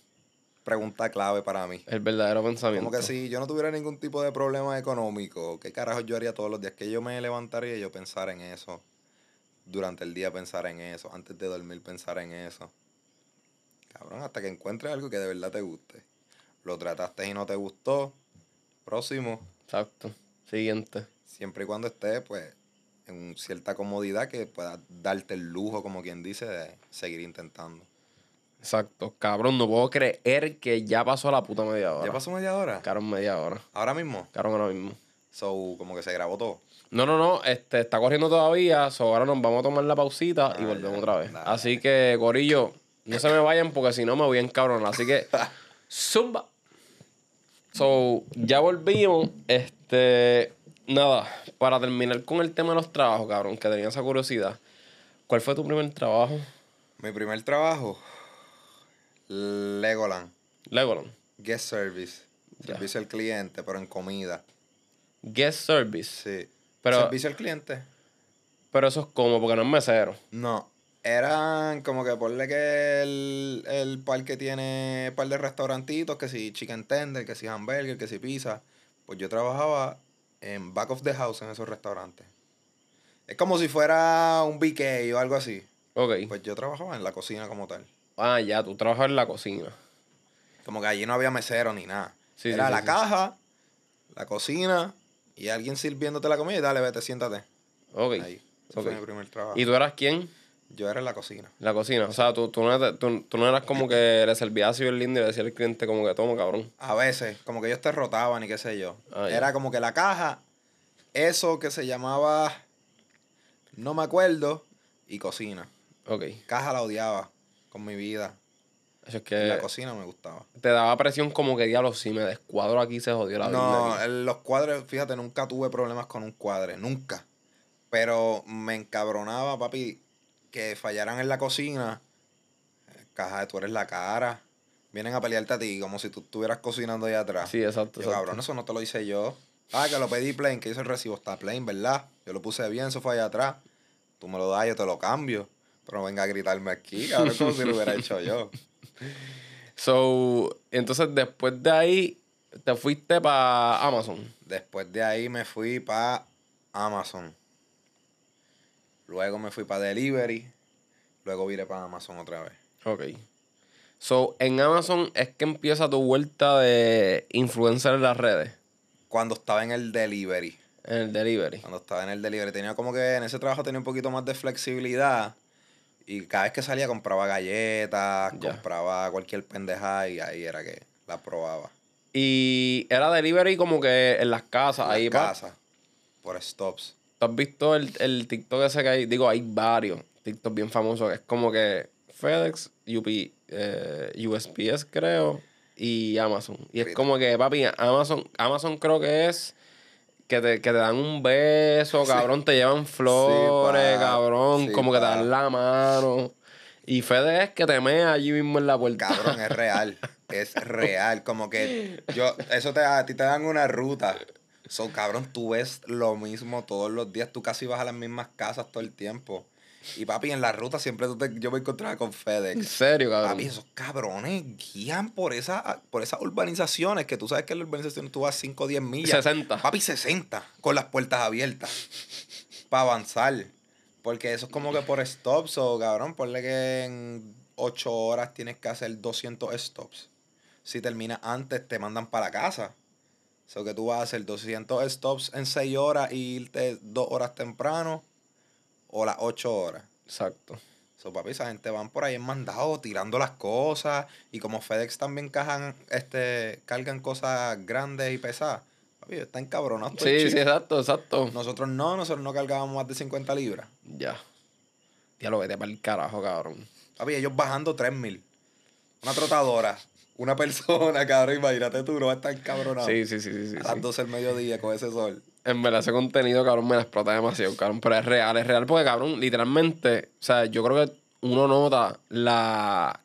pregunta clave para mí. El verdadero pensamiento. Como que si yo no tuviera ningún tipo de problema económico, ¿qué carajo yo haría todos los días? Que yo me levantaría y yo pensar en eso. Durante el día pensar en eso. Antes de dormir pensar en eso. Cabrón, hasta que encuentres algo que de verdad te guste. Lo trataste y no te gustó. Próximo. Exacto. Siguiente. Siempre y cuando estés, pues, en cierta comodidad que puedas darte el lujo, como quien dice, de seguir intentando. Exacto. Cabrón, no puedo creer que ya pasó la puta media hora. ¿Ya pasó media hora? Cabrón, media hora. Ahora mismo. Cabrón, ahora mismo. So, como que se grabó todo. No, no, no. Este, está corriendo todavía. So, ahora nos vamos a tomar la pausita y volvemos ya. otra vez. Dale. Así que, Corillo, no se me vayan porque si no me voy a encabronar. Así que, zumba. So, ya volvimos. Este, nada, para terminar con el tema de los trabajos, cabrón, que tenía esa curiosidad. ¿Cuál fue tu primer trabajo? Mi primer trabajo, Legoland, Legoland. Guest Service, servicio al cliente, pero en comida. Guest service. Sí. Pero- ¿Servicio al cliente? Pero eso es como, porque no es mesero. No. Eran como que ponle que el, el parque tiene un par de restaurantitos, que si chicken tender, que si hamburger, que si pizza. Pues yo trabajaba en back of the house en esos restaurantes. Es como si fuera un BK o algo así. Ok. Pues yo trabajaba en la cocina como tal. Ah, ya, tú trabajas en la cocina. Como que allí no había mesero ni nada. Sí, Era sí, la sí, caja, la cocina y alguien sirviéndote la comida y dale, vete, siéntate. Ok. Ahí. Ese ok. fue mi primer trabajo. ¿Y tú eras quién? Yo era en la cocina. La cocina. O sea, tú, tú, no, eras, tú, tú no eras como que le servías así el lindo y le decía al cliente como que toma, cabrón. A veces, como que ellos te rotaban y qué sé yo. Ah. Era como que la caja, eso que se llamaba, no me acuerdo, y cocina. Ok. Caja la odiaba con mi vida. Eso es que la cocina me gustaba. te daba presión como que, diablo, si me descuadro aquí se jodió la vida. No, aquí". en los cuadres, fíjate, nunca tuve problemas con un cuadre, nunca. Pero me encabronaba, papi, que fallaran en la cocina. Caja de tú eres la cara. Vienen a pelearte a ti como si tú estuvieras cocinando allá atrás. Sí, exacto. Yo, exacto. cabrón, eso no te lo hice yo. Ah, que lo pedí plain, que hizo el recibo. Está plain, ¿verdad? Yo lo puse bien, eso fue allá atrás. Tú me lo das, yo te lo cambio. Pero no venga a gritarme aquí, cabrón, como si lo hubiera hecho yo. So, entonces después de ahí te fuiste para Amazon. Después de ahí me fui para Amazon. Luego me fui para Delivery. Luego viré para Amazon otra vez. Ok. So, en Amazon es que empieza tu vuelta de influencer en las redes. Cuando estaba en el Delivery. En el delivery. Cuando estaba en el Delivery. Tenía como que en ese trabajo tenía un poquito más de flexibilidad. Y cada vez que salía compraba galletas, compraba cualquier pendejada y ahí era que la probaba. Y era delivery como que en las casas. En ahí las casas, por stops. ¿Tú has visto el, el TikTok ese que hay? Digo, hay varios TikTok bien famosos. Es como que FedEx, UP, eh, USPS creo, y Amazon. Y es como que, papi, Amazon, Amazon creo que es que te, que te dan un beso, Sí. cabrón, te llevan flores, pa. cabrón, Sí, como que te dan la mano. Y FedEx es que te mea allí mismo en la puerta. Cabrón, es real. Es real. Como que yo, eso te a ti te dan una ruta. So, cabrón, tú ves lo mismo todos los días. Tú casi vas a las mismas casas todo el tiempo. Y papi, en la ruta siempre tú te- yo me encontraba con En FedEx. serio, cabrón. Papi, esos cabrones guían por, esa, por esas urbanizaciones que tú sabes que en las urbanizaciones tú vas 5 o 10 millas. 60. Papi, 60 con las puertas abiertas para avanzar. Porque eso es como que por stops o cabrón, ponle que en 8 horas tienes que hacer 200 stops. Si terminas antes, te mandan para la casa. O sea que tú vas a hacer 200 stops en 6 horas y irte 2 horas temprano o las 8 horas. Exacto. So, papi, esa gente van por ahí en mandado tirando las cosas. Y como FedEx también cajan, este, cargan cosas grandes y pesadas. Papi, están cabronados. Sí, chip. sí, exacto, exacto. Nosotros no, nosotros no cargábamos más de 50 libras. Ya. Ya lo vete para el carajo, cabrón. Papi, ellos bajando 3000. Una trotadora. Una persona, cabrón. Imagínate tú, no va a estar cabronado. Sí, sí, sí, sí. sí, a las sí. 12 del mediodía con ese sol. En verdad, ese contenido, cabrón, me la explota demasiado, cabrón. Pero es real, es real porque, cabrón, literalmente, o sea, yo creo que uno nota la.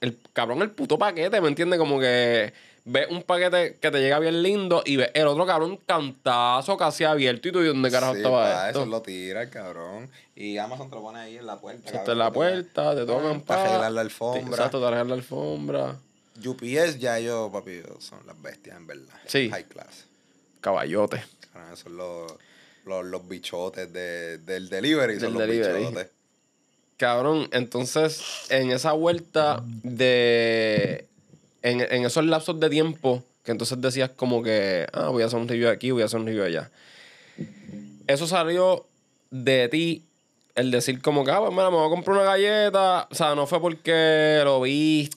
El cabrón, el puto paquete, ¿me entiendes? Como que ves un paquete que te llega bien lindo y ves el otro cabrón cantazo casi abierto y tú, ¿y dónde carajo Sí, estaba pa, esto? Eso lo tira, cabrón. Y Amazon te lo pone ahí en la puerta. Cabrón, en la puerta, te tocan Te arreglan la alfombra. Exacto, te arreglan la alfombra. UPS ya ellos, papi, son las bestias, en verdad. Sí. High class. Caballote. Ah, Esos son los, los, los bichotes de, del delivery. son los delivery. bichotes. Cabrón, entonces, en esa vuelta de. En, en esos lapsos de tiempo, que entonces decías como que, ah, voy a hacer un review aquí, voy a hacer un review allá. Eso salió de ti, el decir como que, ah, pues mira, me voy a comprar una galleta. O sea, no fue porque lo viste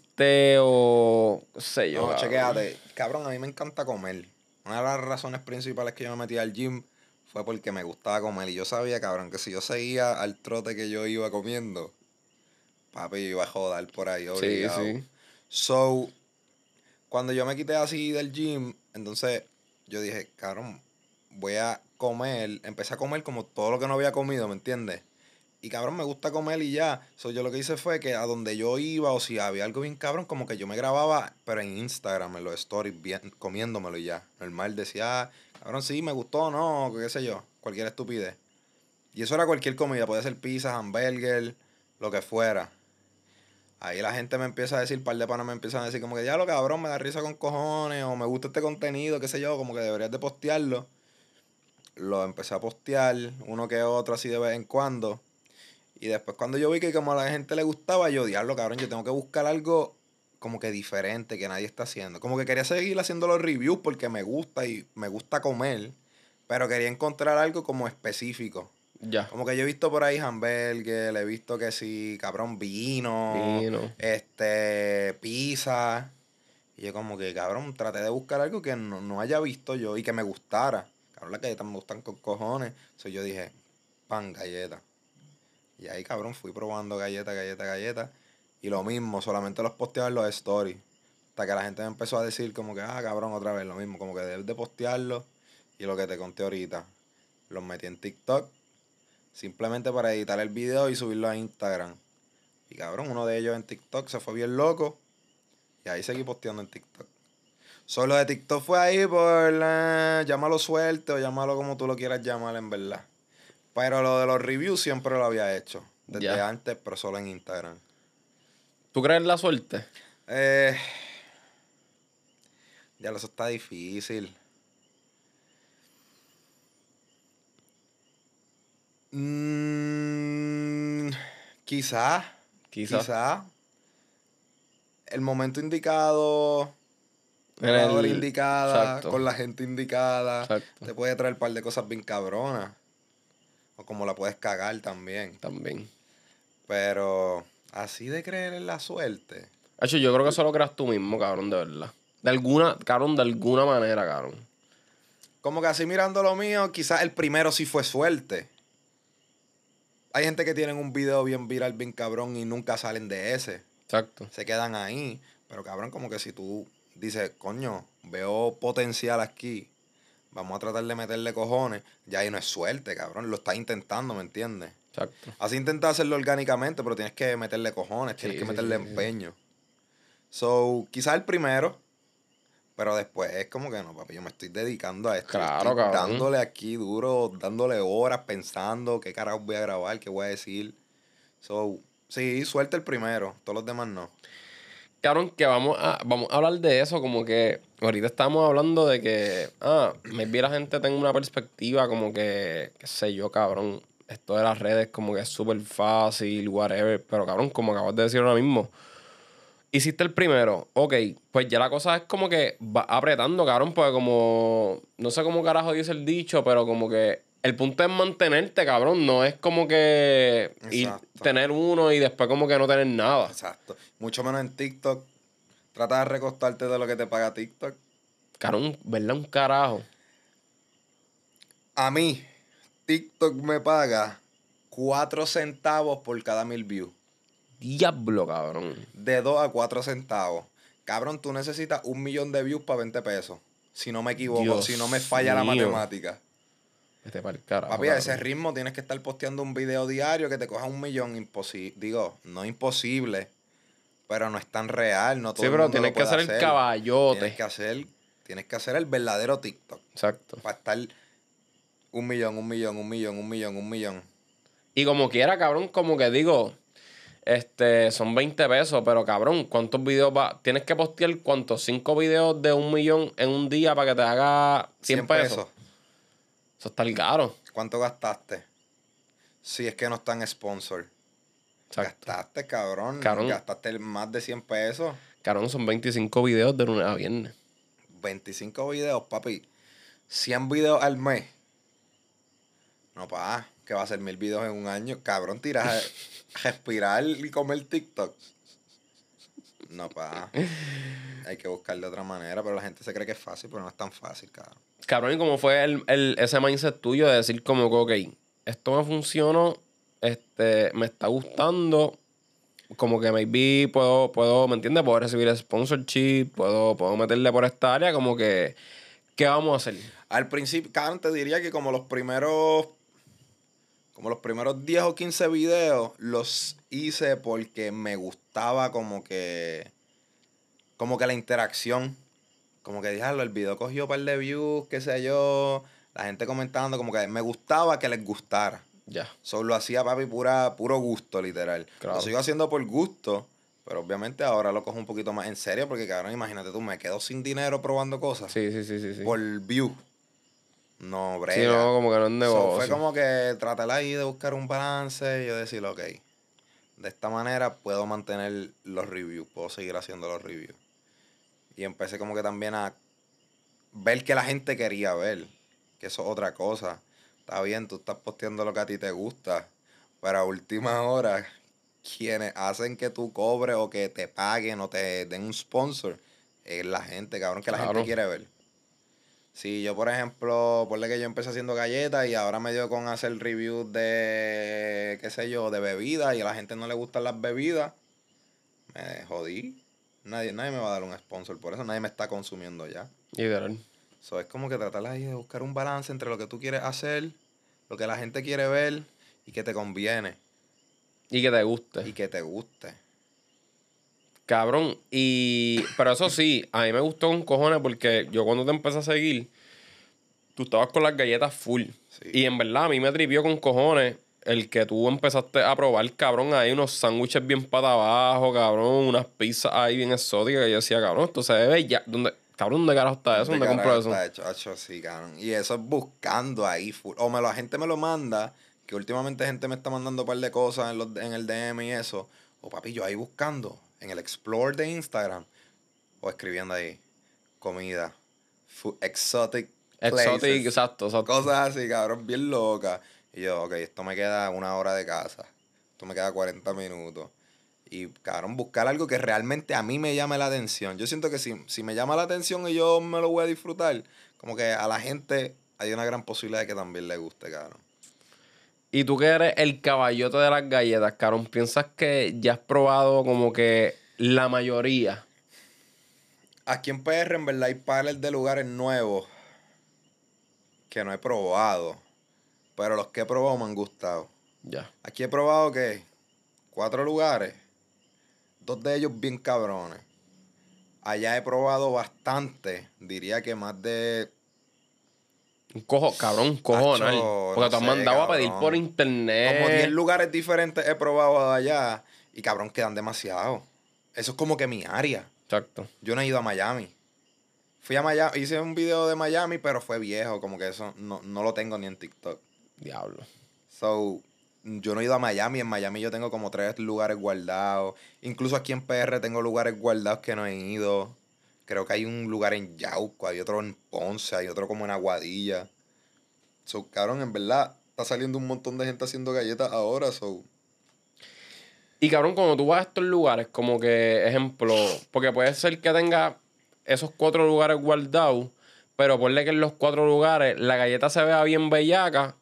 o. qué sé yo. No, cabrón. chequéate. Cabrón, a mí me encanta comer. Una de las razones principales que yo me metí al gym fue porque me gustaba comer. Y yo sabía, cabrón, que si yo seguía al trote que yo iba comiendo, papi, yo iba a joder por ahí Sí, obligado. sí. So, cuando yo me quité así del gym, entonces yo dije, cabrón, voy a comer. Empecé a comer como todo lo que no había comido, ¿me entiendes? Y cabrón, me gusta comer y ya. So, yo lo que hice fue que a donde yo iba o si había algo bien cabrón, como que yo me grababa, pero en Instagram, en los stories, bien, comiéndomelo y ya. Normal, decía, ah, cabrón, sí, me gustó, no, qué sé yo, cualquier estupidez. Y eso era cualquier comida, podía ser pizza, hamburger, lo que fuera. Ahí la gente me empieza a decir, par de panas me empiezan a decir como que ya lo cabrón, me da risa con cojones, o me gusta este contenido, qué sé yo, como que deberías de postearlo. Lo empecé a postear, uno que otro así de vez en cuando. Y después cuando yo vi que como a la gente le gustaba, yo, diablo cabrón, yo tengo que buscar algo como que diferente que nadie está haciendo. Como que quería seguir haciendo los reviews porque me gusta y me gusta comer, pero quería encontrar algo como específico. Ya. Como que yo he visto por ahí hamburger, he visto que sí, cabrón, vino, Vino. este, pizza. Y yo como que, cabrón, traté de buscar algo que no, no haya visto yo y que me gustara. Cabrón, las galletas me gustan con cojones. Entonces yo dije, pan, galleta. Y ahí, cabrón, fui probando galleta, galleta, galleta. Y lo mismo, solamente los posteaba en los stories. Hasta que la gente me empezó a decir como que, ah, cabrón, otra vez lo mismo. Como que debes de postearlo. Y lo que te conté ahorita. Los metí en TikTok. Simplemente para editar el video y subirlo a Instagram. Y cabrón, uno de ellos en TikTok se fue bien loco. Y ahí seguí posteando en TikTok. Solo de TikTok fue ahí por, eh, llámalo suerte o llámalo como tú lo quieras llamar en verdad. Pero lo de los reviews siempre lo había hecho. Desde antes, pero solo en Instagram. ¿Tú crees en la suerte? Eh, ya lo eso está difícil. Mm, quizás. Quizá. Quizás. El momento indicado. En La hora el- indicada. exacto. Con la gente indicada. Exacto. Te puede traer un par de cosas bien cabronas. O como la puedes cagar también. También. Pero así de creer en la suerte. Hacho, yo creo que eso lo creas tú mismo, cabrón, de verdad. De alguna, cabrón, de alguna manera, cabrón. Como que así mirando lo mío, quizás el primero sí fue suerte. Hay gente que tienen un video bien viral, bien cabrón, y nunca salen de ese. Exacto. Se quedan ahí. Pero cabrón, como que si tú dices, coño, veo potencial aquí, vamos a tratar de meterle cojones, ya ahí no es suerte, cabrón. Lo estás intentando, ¿me entiendes? Exacto. Así intentas hacerlo orgánicamente, pero tienes que meterle cojones, tienes Sí, que meterle sí, sí. empeño. So, quizás el primero, pero después es como que no, papi, yo me estoy dedicando a esto. Claro, estoy cabrón. Dándole aquí duro, dándole horas, pensando qué carajo voy a grabar, qué voy a decir. So, sí, suelta el primero, todos los demás no. Cabrón, que vamos a, vamos a hablar de eso, como que ahorita estamos hablando de que, ah, maybe la gente tenga una perspectiva como que, qué sé yo, cabrón, esto de las redes como que es súper fácil, whatever, pero cabrón, como acabas de decir ahora mismo, hiciste el primero, ok, pues ya la cosa es como que va apretando, cabrón, porque como, no sé cómo carajo dice el dicho, pero como que el punto es mantenerte, cabrón, no es como que ir, tener uno y después como que no tener nada. Exacto. Mucho menos en TikTok. Trata de recostarte de lo que te paga TikTok. Cabrón, ¿verdad? Un carajo. A mí, TikTok me paga 4 centavos por cada mil views. Diablo, cabrón. De 2 a 4 centavos. Cabrón, tú necesitas un millón de views para 20 pesos. Si no me equivoco, Dios si no me falla la matemática. Este para el carajo. Papi, a ese ritmo tienes que estar posteando un video diario que te coja un millón. Imposible. Digo, no imposible, pero no es tan real. No todo Sí, el pero mundo tienes lo que hacer el caballote. Tienes que hacer, tienes que hacer el verdadero TikTok. Exacto. Para estar un millón, un millón, un millón, un millón, un millón. Y como quiera, cabrón, como que digo, este, son 20 pesos, pero cabrón, ¿cuántos videos va? Tienes que postear cuántos, cinco videos de un millón en un día para que te haga 100, pesos. Eso está el caro. ¿Cuánto gastaste? Si es que no están sponsor. Exacto. Gastaste, cabrón. Cabrón. Gastaste más de 100 pesos. Cabrón, son 25 videos de lunes a viernes. 25 videos, papi. 100 videos al mes. No, pa, que va a ser mil videos en un año. Cabrón, tiras a respirar y comer TikTok. No, pa. Hay que buscar de otra manera, pero la gente se cree que es fácil, pero no es tan fácil, cabrón. Cabrón, ¿y cómo fue el, el- ese mindset tuyo de decir como ok, esto me funcionó, este, me está gustando, como que maybe puedo, puedo, ¿me entiendes? Puedo recibir sponsorship, puedo, puedo meterle por esta área, como que, ¿qué vamos a hacer? Al principio, cabrón, te diría que como los primeros. Como los primeros 10 o 15 videos los hice porque me gustaba como que. Como que la interacción. Como que diablo, el video cogió un par de views, qué sé yo. La gente comentando, como que me gustaba que les gustara. Ya. Solo hacía papi pura, puro gusto, literal. Claro. Lo sigo haciendo por gusto, pero obviamente ahora lo cojo un poquito más en serio porque, cabrón, imagínate tú, me quedo sin dinero probando cosas Sí, sí, sí, sí. sí. por view. No, brega. Sí, no, como que no es So, negocio. fue como que tratar ahí de buscar un balance y yo decir, ok, de esta manera puedo mantener los reviews, puedo seguir haciendo los reviews. Y empecé como que también a ver que la gente quería ver, que eso es otra cosa. Está bien, tú estás posteando lo que a ti te gusta, pero a última hora, quienes hacen que tú cobres o que te paguen o te den un sponsor, es la gente, cabrón, que la Claro. gente quiere ver. Si yo, por ejemplo, ponle que yo empecé haciendo galletas y ahora me dio con hacer reviews de, qué sé yo, de bebidas y a la gente no le gustan las bebidas, me jodí. Nadie, nadie me va a dar un sponsor, por eso nadie me está consumiendo ya. Literal. So, es como que tratar ahí de buscar un balance entre lo que tú quieres hacer, lo que la gente quiere ver y que te conviene Y que te guste. y que te guste. Cabrón. Y. Pero eso sí, a mí me gustó con cojones porque yo cuando te empecé a seguir, tú estabas con las galletas full. Sí. Y en verdad a mí me tripió con cojones el que tú empezaste a probar, cabrón, ahí unos sándwiches bien para abajo, cabrón, unas pizzas ahí bien exóticas. Que yo decía, cabrón, esto se debe ya. ¿Dónde, cabrón, ¿dónde carajo está eso? ¿Dónde Este compro eso? está hecho, hecho así, cabrón. Y eso es buscando ahí. full. O me, la gente me lo manda, que últimamente gente me está mandando un par de cosas en, los, en el DM y eso. O papi, yo ahí buscando en el Explore de Instagram. O escribiendo ahí, comida, fu- exotic, places, exacto, exacto. Cosas así, cabrón, bien locas. Y yo, ok, esto me queda una hora de casa. Esto me queda 40 minutos. Y, cabrón, buscar algo que realmente a mí me llame la atención. Yo siento que si, si me llama la atención y yo me lo voy a disfrutar, como que a la gente hay una gran posibilidad de que también le guste, cabrón. Y tú que eres el caballote de las galletas, cabrón, ¿piensas que ya has probado como que la mayoría? Aquí en PR, en verdad, hay pares de lugares nuevos que no he probado. Pero los que he probado me han gustado. Ya. Aquí he probado que cuatro lugares, dos de ellos bien cabrones. Allá he probado bastante, diría que más de Un cojo, cabrón, un cojonal. Acho, Porque no te sé, mandado a pedir por internet. como 10 lugares diferentes he probado allá y cabrón quedan demasiado. Eso es como que mi área. Exacto. Yo no he ido a Miami. Fui a Miami, hice un video de Miami, pero fue viejo, como que eso no, no lo tengo ni en TikTok. Diablo. So, yo no he ido a Miami. En Miami yo tengo como tres lugares guardados. Incluso aquí en PR tengo lugares guardados que no he ido. Creo que hay un lugar en Yauco, hay otro en Ponce, hay otro como en Aguadilla. So, cabrón, en verdad, está saliendo un montón de gente haciendo galletas ahora, so. Y cabrón, cuando tú vas a estos lugares, como que, ejemplo, porque puede ser que tenga esos cuatro lugares guardados, pero ponle que en los cuatro lugares la galleta se vea bien bellaca,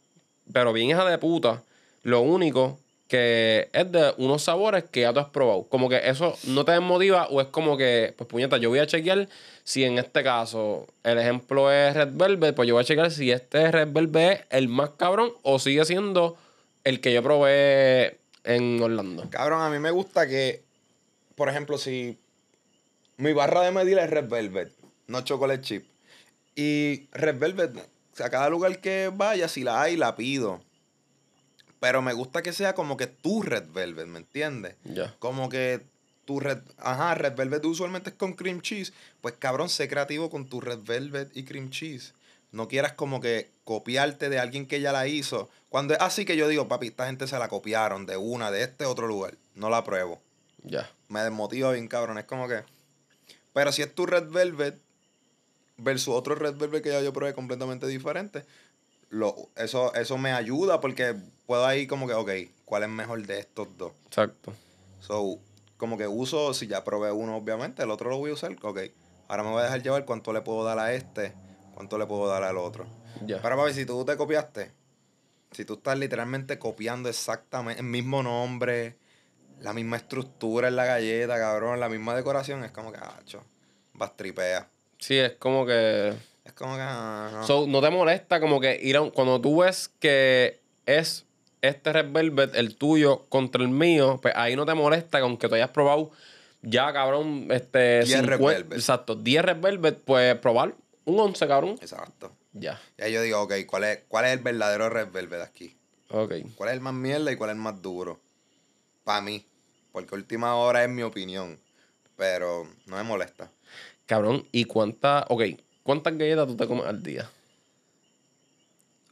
pero bien hija de puta. Lo único que es de unos sabores que ya tú has probado. Como que eso no te desmotiva o es como que, pues puñeta, yo voy a chequear si en este caso el ejemplo es Red Velvet, pues yo voy a chequear si este Red Velvet es el más cabrón o sigue siendo el que yo probé en Orlando. Cabrón, a mí me gusta que, por ejemplo, si mi barra de medir es Red Velvet, no chocolate chip. Y Red Velvet, o sea, cada lugar que vaya, si la hay, la pido. Pero me gusta que sea como que tu Red Velvet, ¿me entiendes? Ya. Como que tu Red... Ajá, Red Velvet usualmente es con cream cheese. Pues cabrón, sé creativo con tu Red Velvet y cream cheese. No quieras como que copiarte de alguien que ya la hizo. Cuando es así que yo digo, papi, esta gente se la copiaron de una, de este otro lugar. No la pruebo. Ya. Me desmotiva bien, cabrón. Es como que... Pero si es tu Red Velvet versus otro Red Velvet que ya yo probé completamente diferente, lo, eso, eso me ayuda porque puedo ahí como que, ok, ¿cuál es mejor de estos dos? Exacto. So, como que uso, si ya probé uno, obviamente, el otro lo voy a usar. Ok, ahora me voy a dejar llevar cuánto le puedo dar a este, cuánto le puedo dar al otro. Ya. Pero, papi, si tú te copiaste, si tú estás literalmente copiando exactamente el mismo nombre, la misma estructura en la galleta, cabrón, la misma decoración, es como que, acho, vas tripea. Sí, es como que. Es como que, no. So, no te molesta como que ir a un- Cuando tú ves que es este Red Velvet, el tuyo, contra el mío, pues ahí no te molesta que aunque tú hayas probado ya, cabrón, este. 10 Red 50 Velvet. Exacto, 10 Red Velvet, pues probar un 11, cabrón. Exacto. Ya. Y ahí yo digo, ok, ¿cuál es, ¿cuál es el verdadero Red Velvet aquí? Ok. ¿Cuál es el más mierda y cuál es el más duro? Para mí. Porque última hora es mi opinión. Pero no me molesta. Cabrón, ¿y cuántas. Ok, ¿cuántas galletas tú te comes al día?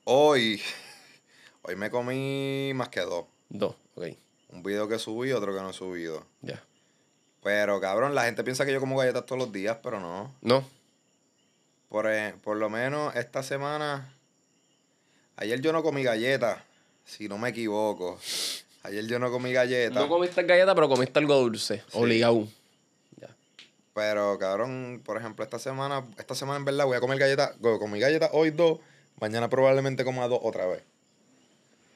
Hoy, hoy me comí más que dos. Dos, ok. Un video que subí y otro que no he subido. Ya. Pero cabrón, la gente piensa que yo como galletas todos los días, pero no. No. Por, eh, por lo menos esta semana. Ayer yo no comí galletas, si no me equivoco. Ayer yo no comí galletas. No comiste galleta, pero comiste algo dulce. Sí. Obligado. Pero, cabrón, por ejemplo, esta semana, esta semana en verdad voy a comer galletas, co- comí galletas hoy dos, mañana probablemente coma dos otra vez.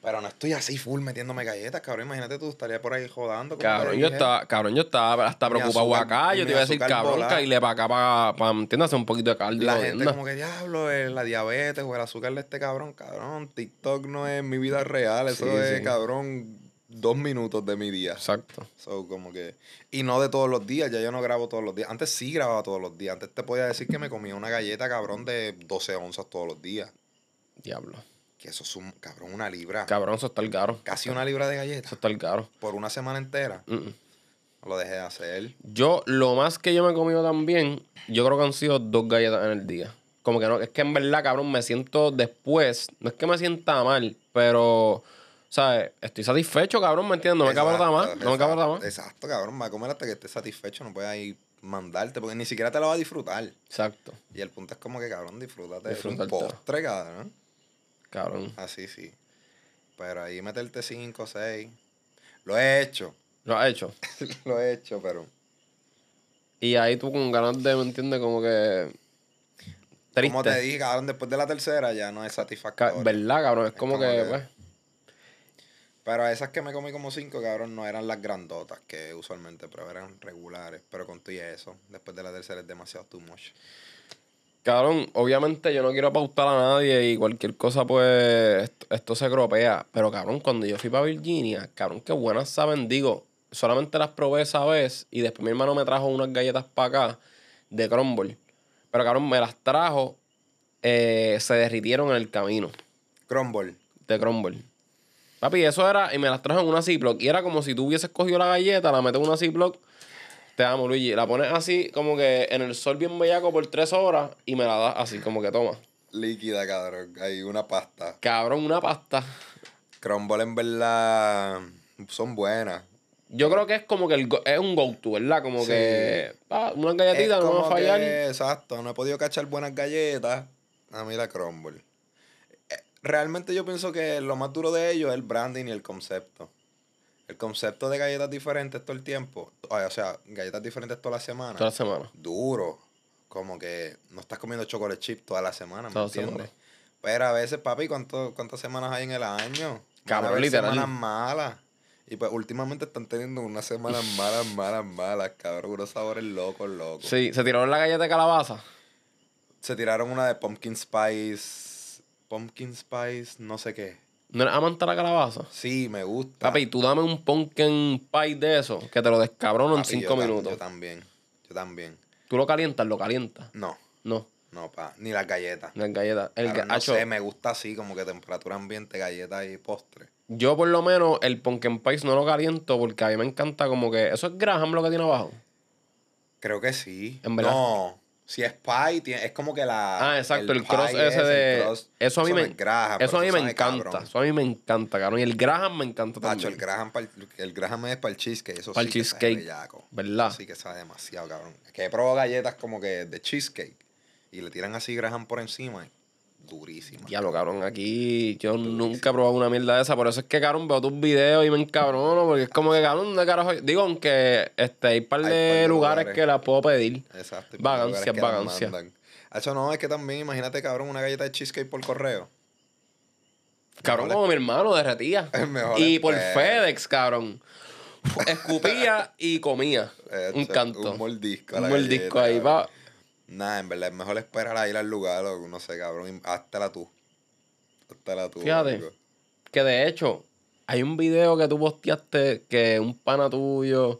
Pero no estoy así full metiéndome galletas, cabrón. Imagínate tú, estaría por ahí jodando. Cabrón, yo estaba, cabrón, yo estaba hasta Mi preocupado azúcar- acá. Yo mi te iba a decir, cabrón, volada. caíle para acá para, para, ¿entiendes? Hacer un poquito de cardio. La y gente como que diablo, eh, la diabetes o el azúcar de este cabrón, cabrón. TikTok no es mi vida real, eso Sí, es, sí. cabrón, dos minutos de mi día. Exacto. So, como que... Y no de todos los días, ya yo no grabo todos los días. Antes sí grababa todos los días. Antes te podía decir que me comía una galleta, cabrón, de 12 onzas todos los días. Diablo. Que eso es un, cabrón, una libra. Cabrón, eso está el caro. Casi una libra de Eso galletas. está el caro. Por una semana entera. Mm, mm. Lo dejé de hacer. Yo, lo más que yo me he comido también, yo creo que han sido dos galletas en el día. Como que no, es que en verdad, cabrón, me siento después, no es que me sienta mal, pero, ¿sabes? Estoy satisfecho, cabrón, ¿me entiendes? No me cabrón nada más, no me cabrón nada más. Exacto, cabrón. Va a comer hasta que estés satisfecho. No puedes ahí mandarte porque ni siquiera te lo va a disfrutar. Exacto, Y el punto es como que, cabrón, disfrútate. Es un postre, cabrón. cabrón. Así sí. Pero ahí meterte 5, 6. Lo he hecho. Lo has hecho. lo he hecho, pero. Y ahí tú con ganas de, ¿me entiendes? Como que... Triste. Como te dije, cabrón, después de la tercera ya no es satisfactorio. ¿Verdad, cabrón? Es, Es como, como que, que- pues... Pero esas que me comí como 5, cabrón, no eran las grandotas que usualmente, pero eran regulares. Pero con todo y eso, después de la tercera es demasiado too much. Cabrón, obviamente yo no quiero pautar a nadie y cualquier cosa, pues, esto, esto se cropea. Pero, cabrón, cuando yo fui para Virginia, cabrón, qué buenas saben. Digo, solamente las probé esa vez y después mi hermano me trajo unas galletas para acá de crumble. Pero, cabrón, me las trajo, eh, se derritieron en el camino Crumble. de crumble. Papi, eso era, y me las trajo en una Ziploc. Y era como si tú hubieses cogido la galleta, la metes en una Ziploc. Te amo, Luigi. La pones así, como que en el sol bien bellaco por tres horas y me la das así, como que toma. Líquida, cabrón. Hay una pasta. Cabrón, una pasta. Crumble en verdad son buenas. Yo creo que es como que el go- es un go-to, ¿verdad? Como Sí. que ah, una galletita no va a fallar. que, exacto, no he podido cachar buenas galletas. A mí la crumble. Realmente yo pienso que lo más duro de ello es el branding y el concepto. El concepto de galletas diferentes todo el tiempo. O sea, galletas diferentes toda la semana. Toda la semana. Duro. Como que no estás comiendo chocolate chip toda la semana, ¿me Toda entiendes? semana. Pero a veces, papi, ¿cuánto, ¿cuántas semanas hay en el año? Cabrón, literal. Semanas malas. Y pues últimamente están teniendo unas semanas malas, malas, malas, cabrón. Unos sabores locos, locos. Sí, se tiraron la galleta de calabaza. Se tiraron una de pumpkin spice. Pumpkin spice, no sé qué. ¿No eres amante de la calabaza? Sí, me gusta. Papi, tú dame un pumpkin pie de eso, que te lo descabrono en Papi, cinco yo tam- minutos. Yo también. Yo también. Tú lo calientas, lo calientas. No, No, no, pa. Ni las galletas. las galletas. El ga- no Acho, sé, me gusta así, como que temperatura ambiente, galletas y postre. Yo por lo menos el pumpkin pie no lo caliento porque a mí me encanta como que... ¿Eso es Graham lo que tiene abajo? Creo que sí. ¿En verdad? No. Si es pie, tiene- es como que la. Ah, exacto, el, pie cross ese el de... cross. eso a mí me... es Graham, eso a mí me sabe encanta. cabrón. Eso a mí me encanta, cabrón. Y el Graham me encanta Tacho, también. el Graham, el Graham es para el cheesecake. Eso Pa'l sí que sabe cheesecake, bellaco. ¿verdad? Sí que sabe demasiado, cabrón. Es que he probado galletas como que de cheesecake. Y le tiran así Graham por encima. Durísima. Diablo, cabrón, aquí yo nunca he probado una mierda de esa. Por eso es que, cabrón, veo tus videos y me encabrono. Porque es como que, cabrón, de carajo. Digo, aunque este, hay un par de, lugares, lugares. que las puedo pedir. Exacto. y por Vagancia, lugares que las vagancia. mandan. Hacho, no, es que también, imagínate, cabrón, una galleta de cheesecake por correo. Cabrón, Mejor como mi hermano, derretía. Es mejor Y por. FedEx, cabrón. Escupía y comía. Un canto. Un mordisco. Un mordisco galleta, ahí, va. Nah, en verdad es mejor esperar a ir al lugar o no sé, cabrón. y Háztela tú. Háztela tú. Fíjate. amigo. Que de hecho, hay un video que tú posteaste que un pana tuyo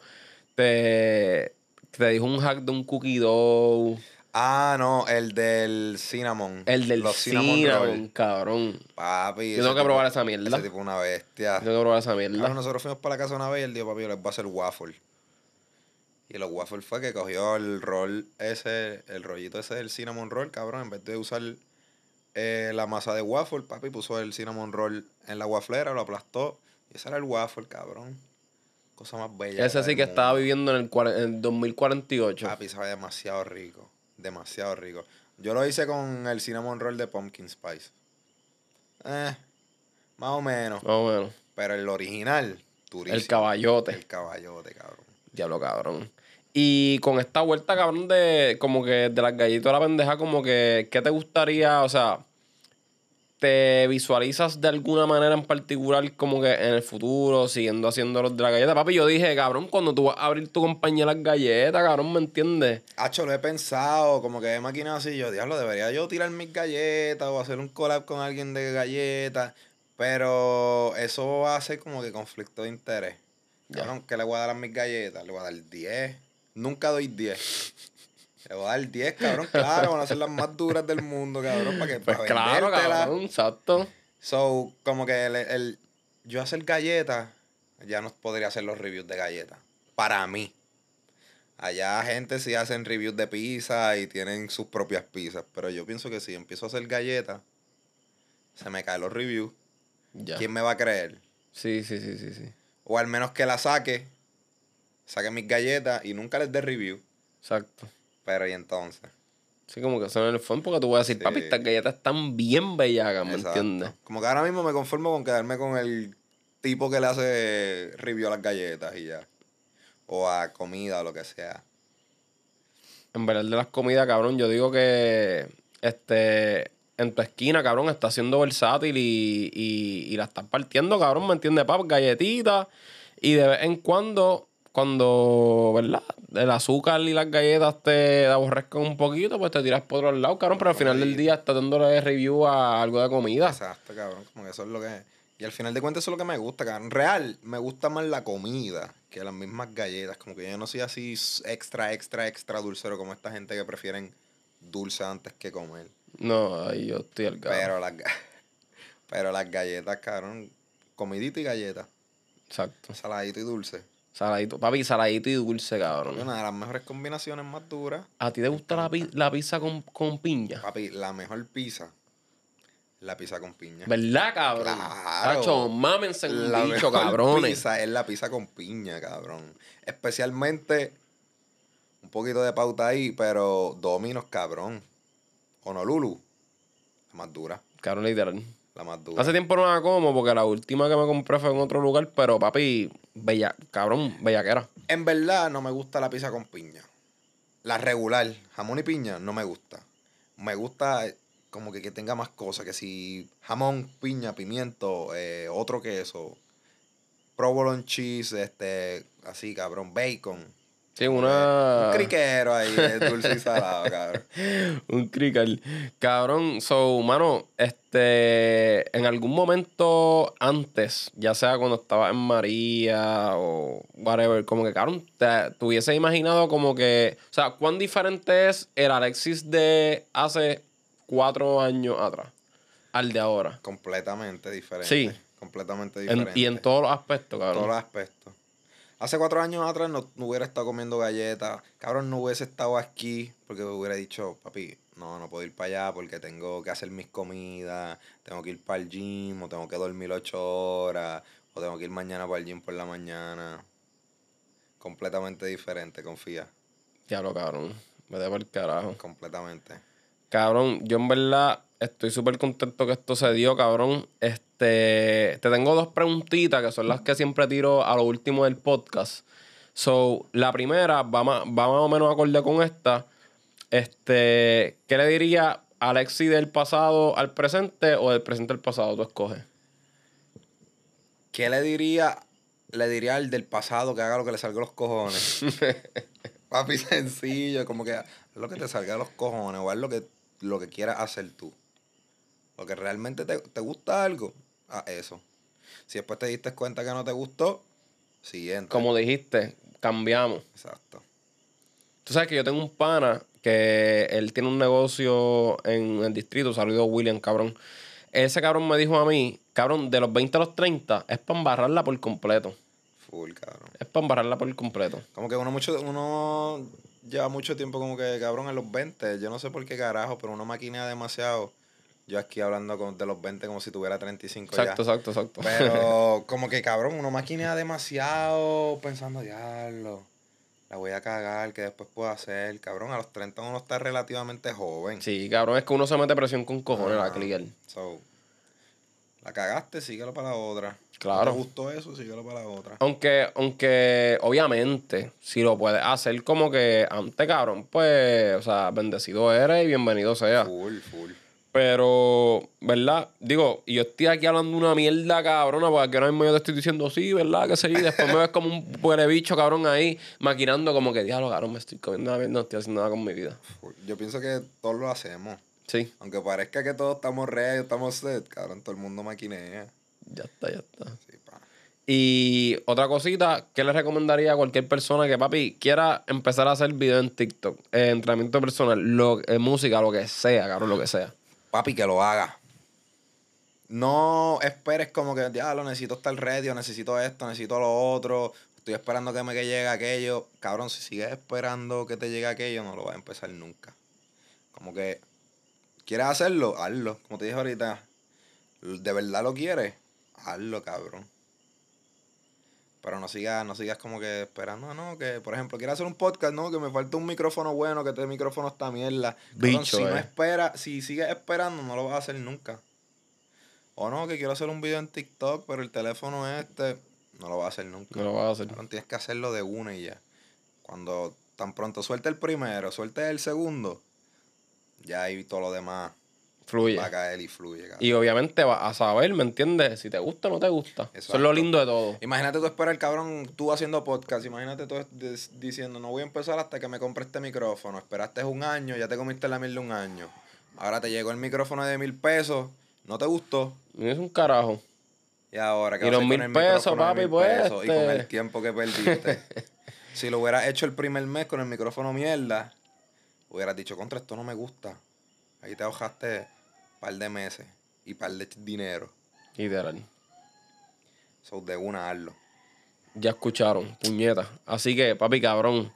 te, te dijo un hack de un cookie dough. Ah, no, el del cinnamon. El del Los cinnamon, roll. cabrón. Papi. Yo tengo que tipo- probar esa mierda. Ese tipo una bestia. Yo tengo que probar esa Claro, mierda. nosotros fuimos para la casa una vez y él dijo, papi, yo les voy a hacer waffle. Y los waffle fue que cogió el roll ese, el rollito ese del cinnamon roll, cabrón, en vez de usar eh, la masa de waffle, papi puso el cinnamon roll en la waflera, lo aplastó. Y ese era el waffle, cabrón. Cosa más bella. Ese sí que estaba viviendo en el, en el 2048. Papi, sabe demasiado rico. Demasiado rico. Yo lo hice con el cinnamon roll de pumpkin spice. Eh, más o menos. Más o menos. Pero el original, durísimo. El caballote. El caballote, cabrón. Diablo, cabrón. Y con esta vuelta, cabrón, de como que de las galletas de la pendeja, como que, ¿qué te gustaría? O sea, ¿te visualizas de alguna manera en particular como que en el futuro siguiendo haciendo los de la galleta? Papi, yo dije, cabrón, cuando tú vas a abrir tu compañía de las galletas, cabrón, ¿me entiendes? Hacho, lo he pensado, como que he maquinado así, yo, diablo, debería yo tirar mis galletas o hacer un collab con alguien de galletas, pero eso va a ser como que conflicto de interés. Cabrón, ¿qué le voy a dar a mis galletas? Le voy a dar 10. Nunca doy 10. Le voy a dar 10, cabrón, claro, van a ser las más duras del mundo, cabrón, para que Pues para claro, cabrón, exacto. So, como que el, el- yo hacer galletas, ya no podría hacer los reviews de galletas. Para mí. Allá gente sí hacen reviews de pizza y tienen sus propias pizzas. Pero yo pienso que si empiezo a hacer galletas, se me caen los reviews. Ya. ¿Quién me va a creer? Sí, sí, sí, sí, sí. O al menos que la saque, saque mis galletas y nunca les dé review. Exacto. Pero y entonces. Sí, como que son el fondo porque tú vas a decir, Sí. papi, estas galletas están bien bellacas, ¿me Exacto. entiendes? Como que ahora mismo me conformo con quedarme con el tipo que le hace review a las galletas y ya. O a comida o lo que sea. En verdad de las comidas, cabrón, yo digo que este en tu esquina, cabrón, está siendo versátil y, y, y la estás partiendo, cabrón, ¿me entiendes? Pap, galletitas. Y de vez en cuando, cuando, ¿verdad? El azúcar y las galletas te aborrezcan un poquito, pues te tiras por otro lado, cabrón. Pero al final del día estás dándole review a algo de comida. Exacto, cabrón. Como que eso es lo que. Y al final de cuentas, eso es lo que me gusta, cabrón. Real, me gusta más la comida que las mismas galletas. Como que yo no soy así extra, extra, extra dulcero como esta gente que prefieren dulce antes que comer. No, ahí yo estoy al cabrón. Pero las, pero las galletas, cabrón. Comidito y galleta. Exacto. Saladito y dulce. Saladito. Papi, saladito y dulce, cabrón. Una de las mejores combinaciones más duras. ¿A ti te gusta la, pi- la pizza con, con piña? Papi, la mejor pizza. La pizza con piña. ¿Verdad, cabrón? Claro. Tacho, mámense en La bicho, mejor cabrones. pizza es la pizza con piña, cabrón. Especialmente un poquito de pauta ahí, pero Domino's, cabrón. Honolulu, la más dura. Cabrón, literal. La más dura. Hace tiempo no la como porque la última que me compré fue en otro lugar, pero papi, bella, cabrón, bellaquera. En verdad no me gusta la pizza con piña. La regular, jamón y piña, no me gusta. Me gusta eh, como que, que tenga más cosas, que si jamón, piña, pimiento, eh, otro queso, provolone cheese, este, así, cabrón, bacon. Sí, una. Un criquero ahí, eh, dulce y salado, cabrón. Un crical. Cabrón, so, mano, este. En algún momento antes, ya sea cuando estaba en María o whatever, como que, cabrón, te, te hubiese imaginado como que. O sea, ¿cuán diferente es el Alexis de hace cuatro años atrás al de ahora? Completamente diferente. Sí. Completamente En- diferente. y en todos los aspectos, cabrón. todos los aspectos. Hace cuatro años atrás no, no hubiera estado comiendo galletas. Cabrón, no hubiese estado aquí porque hubiera dicho, papi, no, no puedo ir para allá porque tengo que hacer mis comidas, tengo que ir para el gym, o tengo que dormir ocho horas, o tengo que ir mañana para el gym por la mañana. Completamente diferente, confía. Diablo, cabrón. Me debo el carajo. Completamente. Cabrón, yo en verdad estoy súper contento que esto se dio, cabrón. Este, te tengo dos preguntitas que son las que siempre tiro a lo último del podcast. So, la primera va más, va más o menos acorde con esta. Este, ¿qué le diría Alexi del pasado al presente o del presente al pasado? Tú escoges. ¿Qué le diría? Le diría al del pasado que haga lo que le salga a los cojones. Papi, sencillo, como que haz lo que te salga a los cojones o haz lo que, lo que quieras hacer tú. Lo que realmente te, te gusta algo, a eso. Si después te diste cuenta que no te gustó, siguiente. Como dijiste, cambiamos. Exacto. Tú sabes que yo tengo un pana que él tiene un negocio en el distrito, saludo William, cabrón. Ese cabrón me dijo a mí, cabrón, de los 20 a los 30 es para embarrarla por completo. Full, cabrón. Es para embarrarla por completo. Como que uno mucho, uno lleva mucho tiempo como que, cabrón, en los 20. Yo no sé por qué carajo, pero uno maquinea demasiado. Yo aquí hablando con- de los 20 como si tuviera 35 Exacto, ya. exacto, exacto. Pero como que, cabrón, uno maquinea demasiado pensando, diablo, la voy a cagar, que después puedo hacer. Cabrón, a los 30 uno está relativamente joven. sí, cabrón, es que uno se mete presión con cojones, la Ajá. clear. So, la cagaste, síguelo para la otra. Claro. ¿No ¿Te gustó eso? Síguelo para la otra. Aunque, aunque, obviamente, si lo puedes hacer como que antes, cabrón, pues, o sea, bendecido eres y bienvenido sea. Full, full. Pero, ¿verdad? Digo, y yo estoy aquí hablando una mierda cabrona, porque ahora mismo yo te estoy diciendo, sí, ¿verdad? Que sí. Y después me ves como un huele bicho cabrón ahí, maquinando como que, diablo, cabrón, me estoy comiendo la mierda, no estoy haciendo nada con mi vida. Yo pienso que todos lo hacemos. Sí, Aunque parezca que todos estamos ready, estamos set, cabrón, todo el mundo maquinea. ya está, ya está. Sí, pa. Y otra cosita, ¿qué le recomendaría a cualquier persona que, papi, quiera empezar a hacer video en TikTok? eh, entrenamiento personal, lo, eh, música, lo que sea, cabrón, lo que sea. Papi, que lo haga. No esperes como que, diablo, necesito estar ready, necesito esto, necesito lo otro. Estoy esperando que me que llegue aquello. Cabrón, si sigues esperando que te llegue aquello, no lo vas a empezar nunca. Como que, ¿quieres hacerlo? Hazlo. Como te dije ahorita, ¿de verdad lo quieres? Hazlo, cabrón. Pero no sigas, no sigas como que esperando, no, que por ejemplo, quiero hacer un podcast, no, que me falta un micrófono bueno, que este micrófono está mierda. Cabrón, Bicho, si no eh. espera, si sigues esperando, no lo vas a hacer nunca. O no, que quiero hacer un video en TikTok, pero el teléfono este, no lo vas a hacer nunca. No lo vas a hacer. Cabrón, tienes que hacerlo de una y ya. Cuando tan pronto suelte el primero, suelte el segundo, ya ahí todo lo demás Fluye. va a caer y fluye. cabrón. Y obviamente vas a saber, ¿me entiendes? Si te gusta o no te gusta. Eso es lo lindo de todo. Imagínate tú esperar, cabrón, tú haciendo podcast. Imagínate tú diciendo, no voy a empezar hasta que me compre este micrófono. Esperaste un año, ya te comiste la mil de un año. Ahora te llegó el micrófono de mil pesos, no te gustó. Es un carajo. Y ahora, ¿qué Y los mil con el pesos, papi, mil pues, pesos Y con este. el tiempo que perdiste. si lo hubieras hecho el primer mes con el micrófono mierda, hubieras dicho, contra esto no me gusta. Ahí te ahogaste par de meses y par de dinero. Literal. So, de una, hazlo. Ya escucharon, puñeta. Así que, papi, cabrón.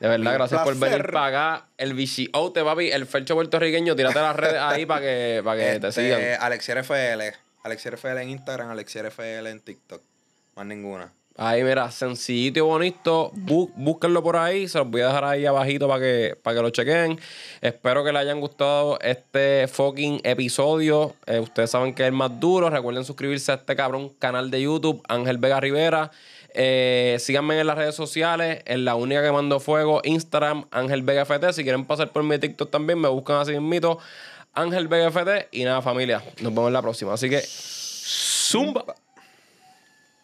De verdad, gracias por venir para acá. El VCOte, papi, el felcho puertorriqueño. Tírate las redes ahí para que, para que te Este, sigan. Alexier FL. Alexier FL en Instagram, Alexier FL en TikTok. Más ninguna. Ahí, mira, sencillito y bonito. Bú- búsquenlo por ahí. Se los voy a dejar ahí abajito para que, para que lo chequen. Espero que les hayan gustado este fucking episodio. Eh, ustedes saben que es el más duro. Recuerden suscribirse a este cabrón canal de YouTube, Ángel Vega Rivera. Eh, síganme en las redes sociales. En la única que mando fuego, Instagram, Ángel Vega FT. Si quieren pasar por mi TikTok también, me buscan así en mito. Ángel Vega FT. Y nada, familia. Nos vemos en la próxima. Así que, zumba.